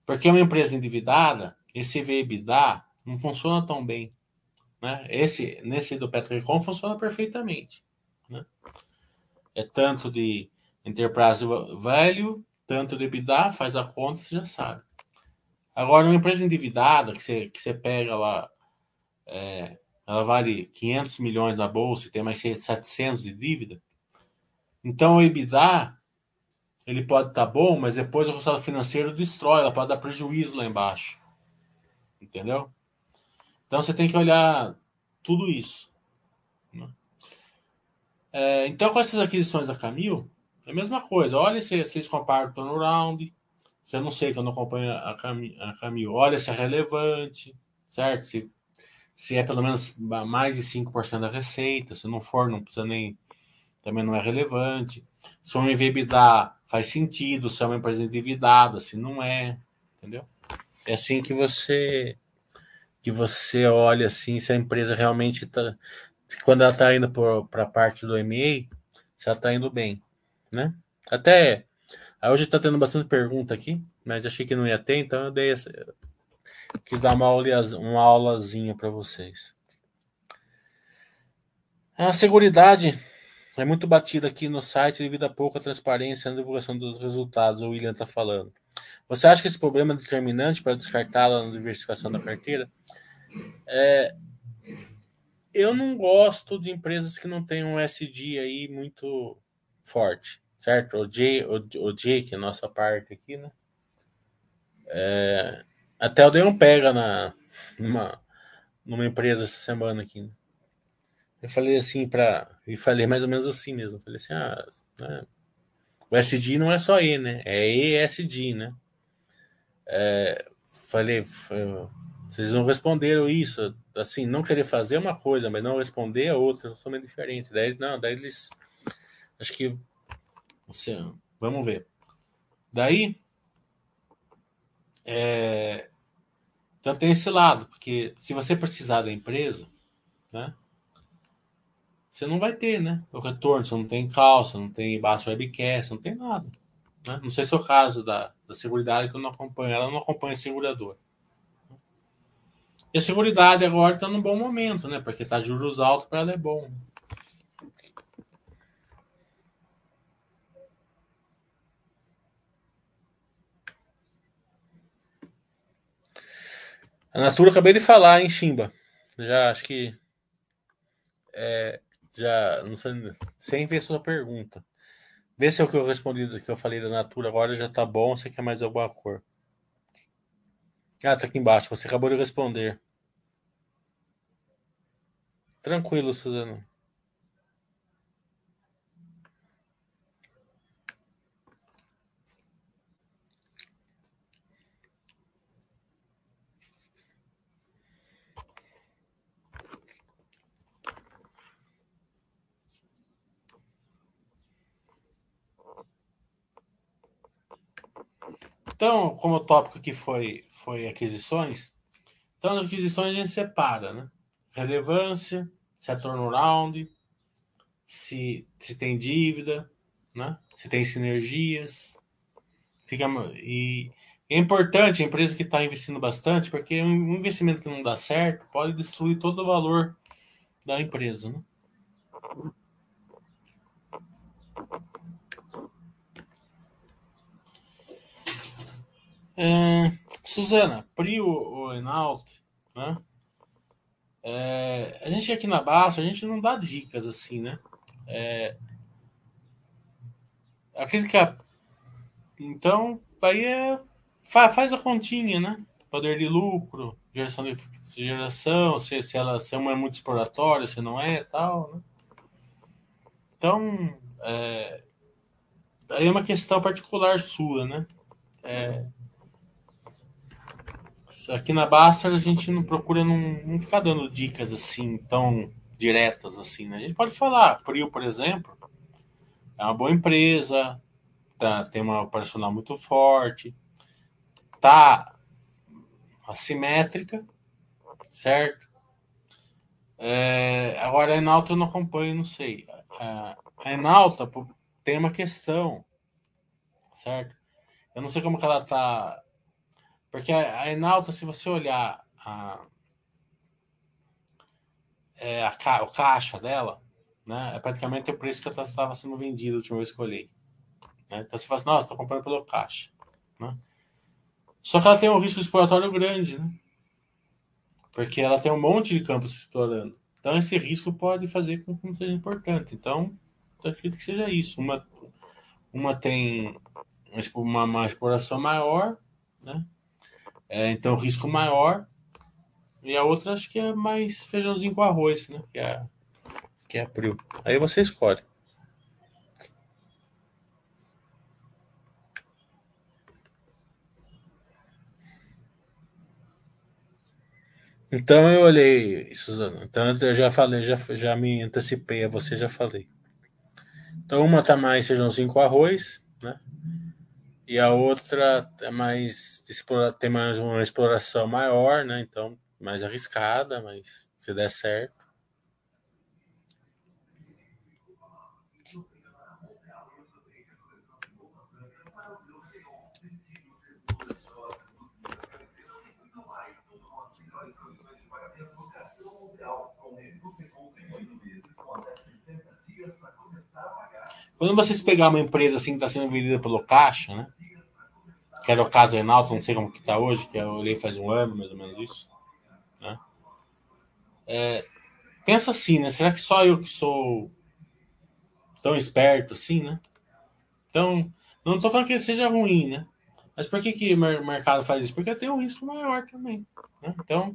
Porque uma empresa endividada, esse EBITDA não funciona tão bem, né? Esse, nesse do Petrocom funciona perfeitamente, né? É tanto de enterprise value, tanto de EBITDA, faz a conta, você já sabe. Agora, uma empresa endividada, que você, que você pega lá, é, ela vale 500 milhões na bolsa e tem mais 700 de dívida, então o EBITDA ele pode estar tá bom, mas depois o resultado financeiro destrói, ela pode dar prejuízo lá embaixo. Entendeu? Então você tem que olhar tudo isso. Né? É, então, com essas aquisições da Camil, é a mesma coisa. Olha se, eles comparam o turnaround. Se eu não sei que eu não acompanho a a Camil. Olha se é relevante, certo? Se, se é pelo menos mais de 5% da receita. Se não for, não precisa nem. Também não é relevante. Se o EBITDA faz sentido, se é uma empresa endividada, se não é, entendeu? É assim que você que você olha assim se a empresa realmente está quando ela está indo para a parte do MA, se ela está indo bem, né? Até hoje está tendo bastante pergunta aqui, mas achei que não ia ter, então eu dei essa, quis dar uma, aula, uma aulazinha para vocês. A seguridade é muito batida aqui no site devido a pouca transparência na divulgação dos resultados, o William está falando. Você acha que esse problema é determinante para descartá-la na diversificação da carteira? É, eu não gosto de empresas que não têm um SD aí muito forte, certo? O J, o, o J que é a nossa parte aqui, né? É, até eu dei um pega na, numa, numa empresa essa semana aqui. Né? Eu falei assim para. E falei mais ou menos assim mesmo. Falei assim: ah, né? o SD não é só E, né? É ESD, né? É, falei, vocês não responderam isso. Assim, não querer fazer uma coisa, mas não responder é outra, totalmente diferente. Daí, não, daí eles. Acho que. Assim, vamos ver. Daí. É, então tem esse lado, porque se você precisar da empresa, né? Você não vai ter, né? O retorno, você não tem calça, não tem baixo webcast, não tem nada. Né? Não sei se é o caso da, da Seguridade que eu não acompanho, ela não acompanha a seguradora. E a Seguridade agora está num bom momento, né? Porque tá juros altos para ela é bom. A Natura acabei de falar, hein, Chimba? Já acho que. É, já. Não sei. Sem ver sua pergunta. Vê se é o que eu respondi, que eu falei da Natura agora já tá bom. Você quer mais alguma cor? Ah, tá aqui embaixo. Você acabou de responder. Tranquilo, Suzano. Então, como o tópico aqui foi, foi aquisições, então nas aquisições a gente separa, né? Relevância, se é turnaround, se, se tem dívida, né? se tem sinergias. Fica, e é importante a empresa que está investindo bastante, porque um investimento que não dá certo pode destruir todo o valor da empresa. Né? É, Suzana, Prio ou Enalto, né? É, a gente aqui na Baixa, a gente não dá dicas assim, né? É, que então, aí é, faz, a continha, né? Poder de lucro, geração de geração, se, se ela se uma é muito exploratória, se não é, tal, né? Então, é, aí é uma questão particular sua, né? É, aqui na Baster a gente não procura não, não ficar dando dicas assim tão diretas assim, né? A gente pode falar, Prio, por exemplo, é uma boa empresa, tá, tem uma operacional muito forte, tá assimétrica, certo? É, agora a Enalta eu não acompanho, não sei. A, Enalta tem uma questão, certo? Eu não sei como que ela tá porque a Enalta, se você olhar a, é, a, o caixa dela, né, é praticamente o preço que ela estava sendo vendida a última vez que eu olhei. Né? Então você fala assim, nossa, estou comprando pelo caixa. Né? Só que ela tem um risco exploratório grande, né? Porque ela tem um monte de campos explorando. Então esse risco pode fazer com que não seja importante. Então, eu acredito que seja isso. Uma, uma tem uma, uma exploração maior, né? É, então, risco maior. E a outra acho que é mais feijãozinho com arroz, né? Que é, que é a Prio. Aí você escolhe. Então eu olhei, Suzana. Então eu já falei, já, já me antecipei a você, já falei. Então uma tá mais feijãozinho com arroz, né? E a outra é mais tem mais uma exploração maior, né? Então, mais arriscada, mas se der certo. Quando vocês pegar uma empresa assim que está sendo vendida pelo Caixa, né? Que era o caso Enalto, não sei como que está hoje, que eu olhei faz um ano, mais ou menos isso. Né? É, pensa assim, né? Será que só eu que sou tão esperto assim, né? Então, não estou falando que seja ruim, né? Mas por que, que o mercado faz isso? Porque tem um risco maior também. Né? Então,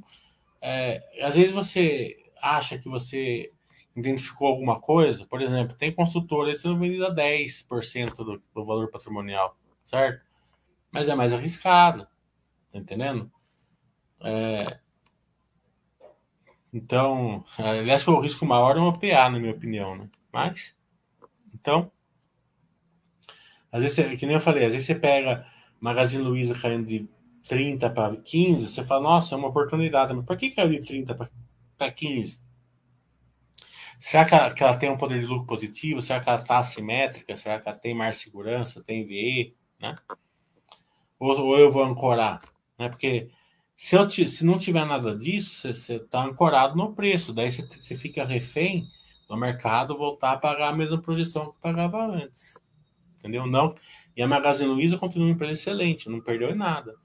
é, às vezes você acha que você identificou alguma coisa, por exemplo, tem construtora sendo vendida a 10% do, do valor patrimonial, certo? Mas é mais arriscado, tá entendendo? É, então, aliás, o risco maior é uma PA, na minha opinião, né? Mas, então, às vezes, que nem eu falei, às vezes você pega Magazine Luiza caindo de 30 para 15, você fala, nossa, é uma oportunidade, mas por que caiu de 30 para 15? Será que ela, que ela, tem um poder de lucro positivo? Será que ela está assimétrica? Será que ela tem mais segurança? Tem VE? Né? Ou, ou eu vou ancorar? Né? Porque se, eu, se não tiver nada disso, você está ancorado no preço. Daí você, fica refém do mercado voltar a pagar a mesma projeção que pagava antes. Entendeu? Não. E a Magazine Luiza continua uma empresa excelente, não perdeu em nada.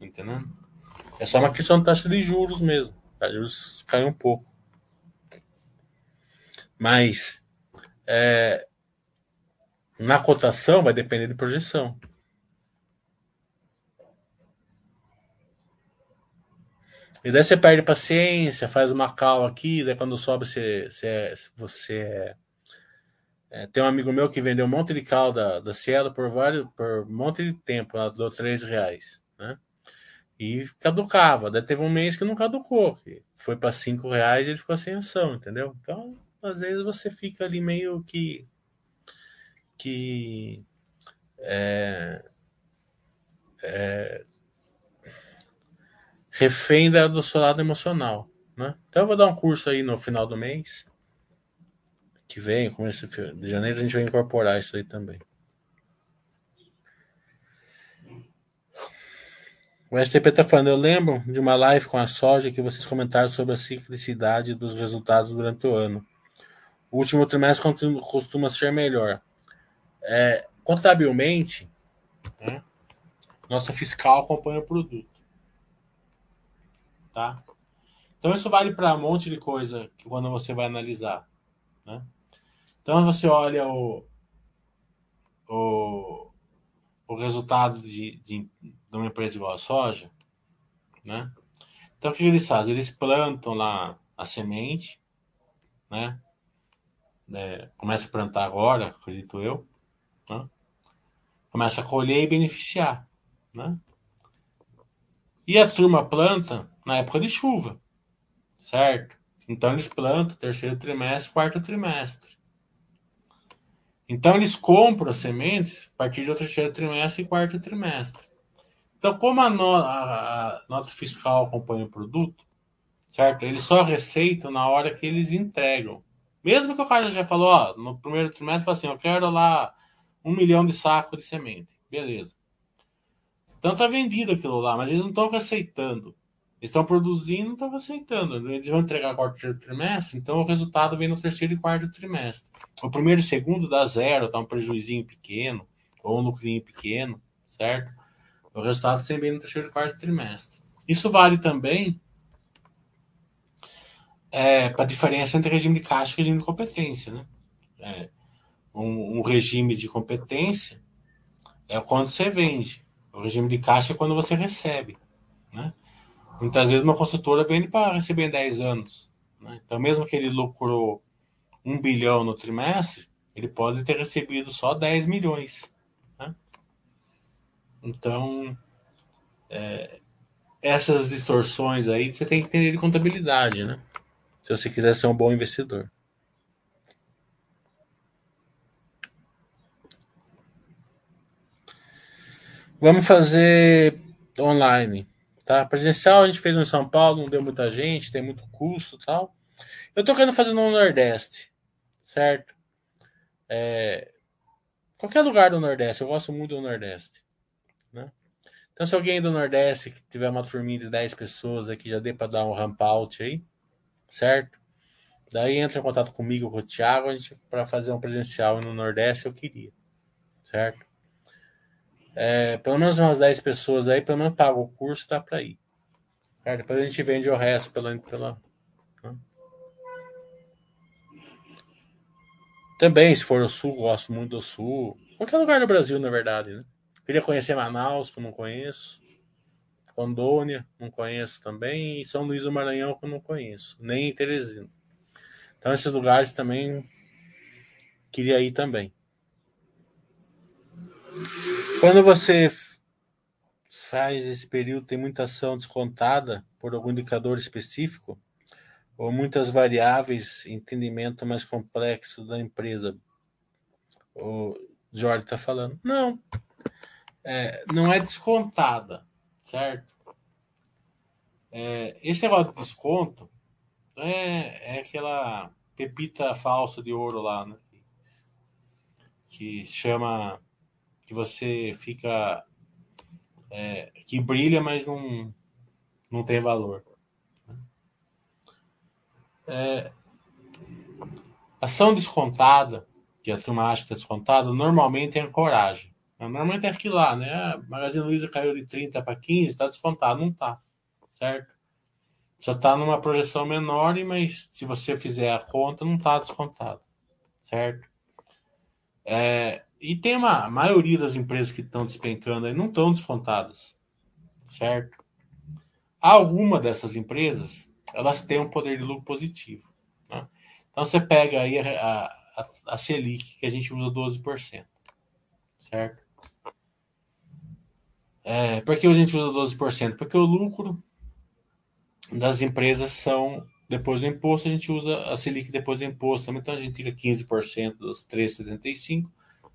Entendeu? É só uma questão de taxa de juros mesmo. Taxa de juros caiu um pouco. Mas é, na cotação vai depender de projeção. E daí você perde paciência, faz uma cal aqui, daí quando sobe você, você, você é, é, tem um amigo meu que vendeu um monte de cal da, da Cielo por vários, por um monte de tempo, ela deu 3 reais, né? E caducava. Daí teve um mês que não caducou, que foi para 5 reais e ele ficou sem ação, entendeu? Então às vezes você fica ali meio que que é, é, refém da, do seu lado emocional, né? Então eu vou dar um curso aí no final do mês que vem, começo de janeiro a gente vai incorporar isso aí também. O STP está falando, eu lembro de uma live com a soja que vocês comentaram sobre a ciclicidade dos resultados durante o ano. O último trimestre costuma ser melhor. É, contabilmente, né, nossa fiscal acompanha o produto. Tá? Então isso vale para um monte de coisa que quando você vai analisar. Né? Então você olha o, o, o resultado de, de, de uma empresa igual a soja, né? Então o que eles fazem? Eles plantam lá a semente, né? Né, começa a plantar agora, acredito eu, né? começa a colher e beneficiar. Né? E a turma planta na época de chuva, certo? Então eles plantam terceiro trimestre, quarto trimestre. Então eles compram as sementes a partir do terceiro trimestre e quarto trimestre. Então, como a, no, a, a nota fiscal acompanha o produto, certo? Eles só receitam na hora que eles entregam. Mesmo que o cara já falou, ó, no primeiro trimestre, assim, eu quero lá um milhão de sacos de semente. Beleza. Então tá vendido aquilo lá, mas eles não estão receitando. Eles estão produzindo, não estão receitando. Eles vão entregar agora no trimestre, então o resultado vem no terceiro e quarto trimestre. O primeiro e segundo dá zero, dá um prejuízo pequeno, ou um lucrinho pequeno, certo? O resultado sempre vem no terceiro e quarto trimestre. Isso vale também é, para a diferença entre regime de caixa e regime de competência. Né? É, um, um, regime de competência é quando você vende. O regime de caixa é quando você recebe. Né? Muitas vezes uma consultora vende para receber em 10 anos. Né? Então, mesmo que ele lucrou um bilhão no trimestre, ele pode ter recebido só 10 milhões. Né? Então, é, essas distorções aí você tem que entender de contabilidade, né? Se você quiser ser um bom investidor. Vamos fazer online, tá? Presencial a gente fez no São Paulo, não deu muita gente, tem muito custo, tal. Eu tô querendo fazer no Nordeste, certo? É... Qualquer lugar do Nordeste, eu gosto muito do Nordeste, né? Então, se alguém do Nordeste que tiver uma turminha de 10 pessoas aqui, já dê para dar um ramp out aí certo? Daí entra em contato comigo, com o Thiago, a gente para fazer um presencial no Nordeste eu queria, certo? É, pelo menos umas 10 pessoas aí, pelo menos paga o curso, dá para ir. Certo? Depois a gente vende o resto pela. pela né? Também, se for o Sul, gosto muito do Sul. Qualquer lugar do Brasil, na verdade, né? Queria conhecer Manaus, que eu não conheço. Rondônia, não conheço também. E São Luís do Maranhão, que eu não conheço. Nem Teresina. Então, esses lugares também queria ir também. Quando você faz esse período, tem muita ação descontada por algum indicador específico, ou muitas variáveis, entendimento mais complexo da empresa. O Jorge está falando. Não. É, não é descontada, certo? É, esse negócio de desconto é, é aquela pepita falsa de ouro lá, né? Que chama. que você fica. É, que brilha, mas não, não tem valor. É, ação descontada, que a turma acha que é descontada, normalmente é Normalmente é aquilo lá, né? A Magazine Luiza caiu de 30 para 15, está descontado. Não está, certo? Só está numa projeção menor, mas se você fizer a conta, não está descontado, certo? É, e tem uma a maioria das empresas que estão despencando aí não estão descontadas, certo? Alguma dessas empresas, elas têm um poder de lucro positivo. Né? Então você pega aí a, a, a Selic, que a gente usa 12%, certo? É, por que a gente usa 12%? Porque o lucro das empresas são depois do imposto, a gente usa a Selic depois do imposto. Então a gente tira 15% dos 3,75,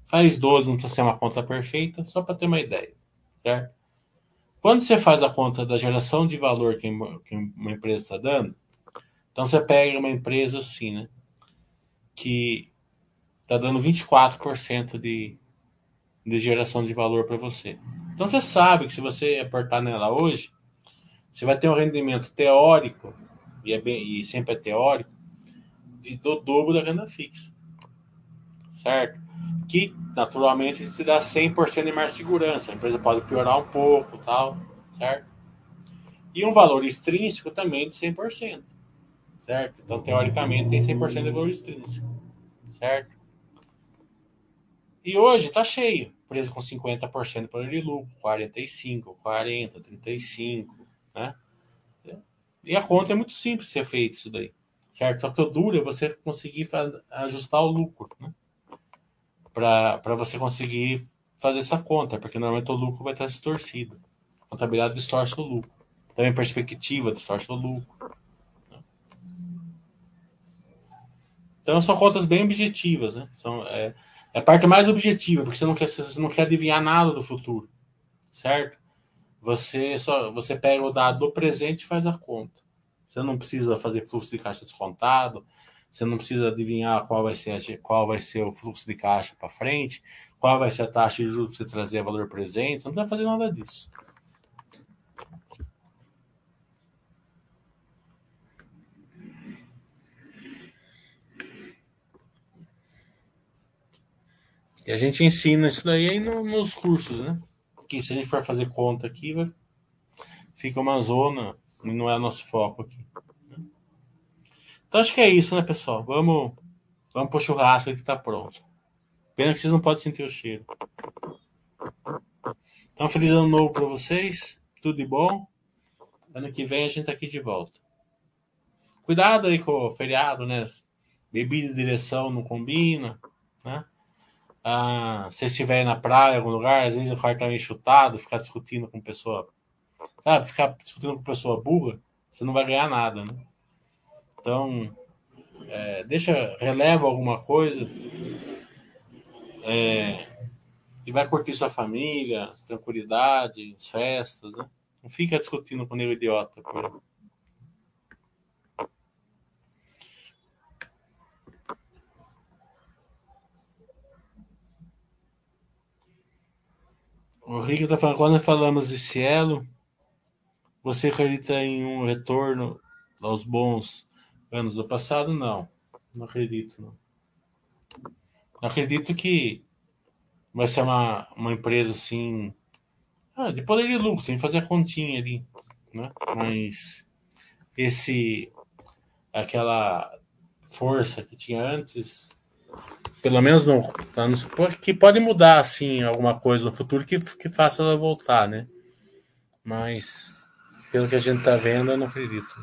faz 12, não precisa ser uma conta perfeita, só para ter uma ideia. Certo? Quando você faz a conta da geração de valor que uma empresa está dando, então você pega uma empresa assim, né? Que está dando 24% de, de geração de valor para você. Então você sabe que se você apertar nela hoje, você vai ter um rendimento teórico, e, é bem, e sempre é teórico, de, do dobro da renda fixa. Certo? Que, naturalmente, te dá 100% de mais segurança. A empresa pode piorar um pouco, tal, certo? E um valor extrínseco também de 100%, certo? Então, teoricamente, tem 100% de valor extrínseco, certo? E hoje está cheio. Empresa com 50% por de lucro, 45, 40, 35, né? E a conta é muito simples ser feito isso daí, certo? Só que o duro é você conseguir ajustar o lucro, né? Para você conseguir fazer essa conta, porque normalmente o lucro vai estar distorcido. A contabilidade distorce o lucro. Também perspectiva distorce o lucro. Né? Então são contas bem objetivas, né? São, é, é a parte mais objetiva, porque você não quer, você não quer adivinhar nada do futuro, certo? Você só você pega o dado do presente e faz a conta. Você não precisa fazer fluxo de caixa descontado, você não precisa adivinhar qual vai ser, qual vai ser o fluxo de caixa para frente, qual vai ser a taxa de juros que você trazer valor presente, você não precisa fazer nada disso. E a gente ensina isso daí aí nos cursos, né? que se a gente for fazer conta aqui, vai, fica uma zona e não é nosso foco aqui. Né? Então acho que é isso, né, pessoal? Vamos, vamos pro churrasco que tá pronto. Pena que vocês não podem sentir o cheiro. Então, feliz ano novo para vocês. Tudo de bom. Ano que vem a gente tá aqui de volta. Cuidado aí com o feriado, né? Bebida e direção não combina, né? Ah, se estiver na praia, em algum lugar, às vezes o quarto tá meio chutado, ficar discutindo com pessoa. Sabe, ficar discutindo com pessoa burra, você não vai ganhar nada, né? Então, é, deixa, releva alguma coisa. É, e vai curtir sua família, tranquilidade, festas, né? Não fica discutindo com o idiota. O Rick está falando, quando falamos de cielo, você acredita em um retorno aos bons anos do passado, não. Não acredito, não. não acredito que vai ser uma, uma empresa assim. Ah, de poder de lucro, sem fazer a continha ali. Né? Mas esse. aquela força que tinha antes, pelo menos no, que pode mudar assim alguma coisa no futuro que, que faça ela voltar, né? Mas pelo que a gente tá vendo, eu não acredito.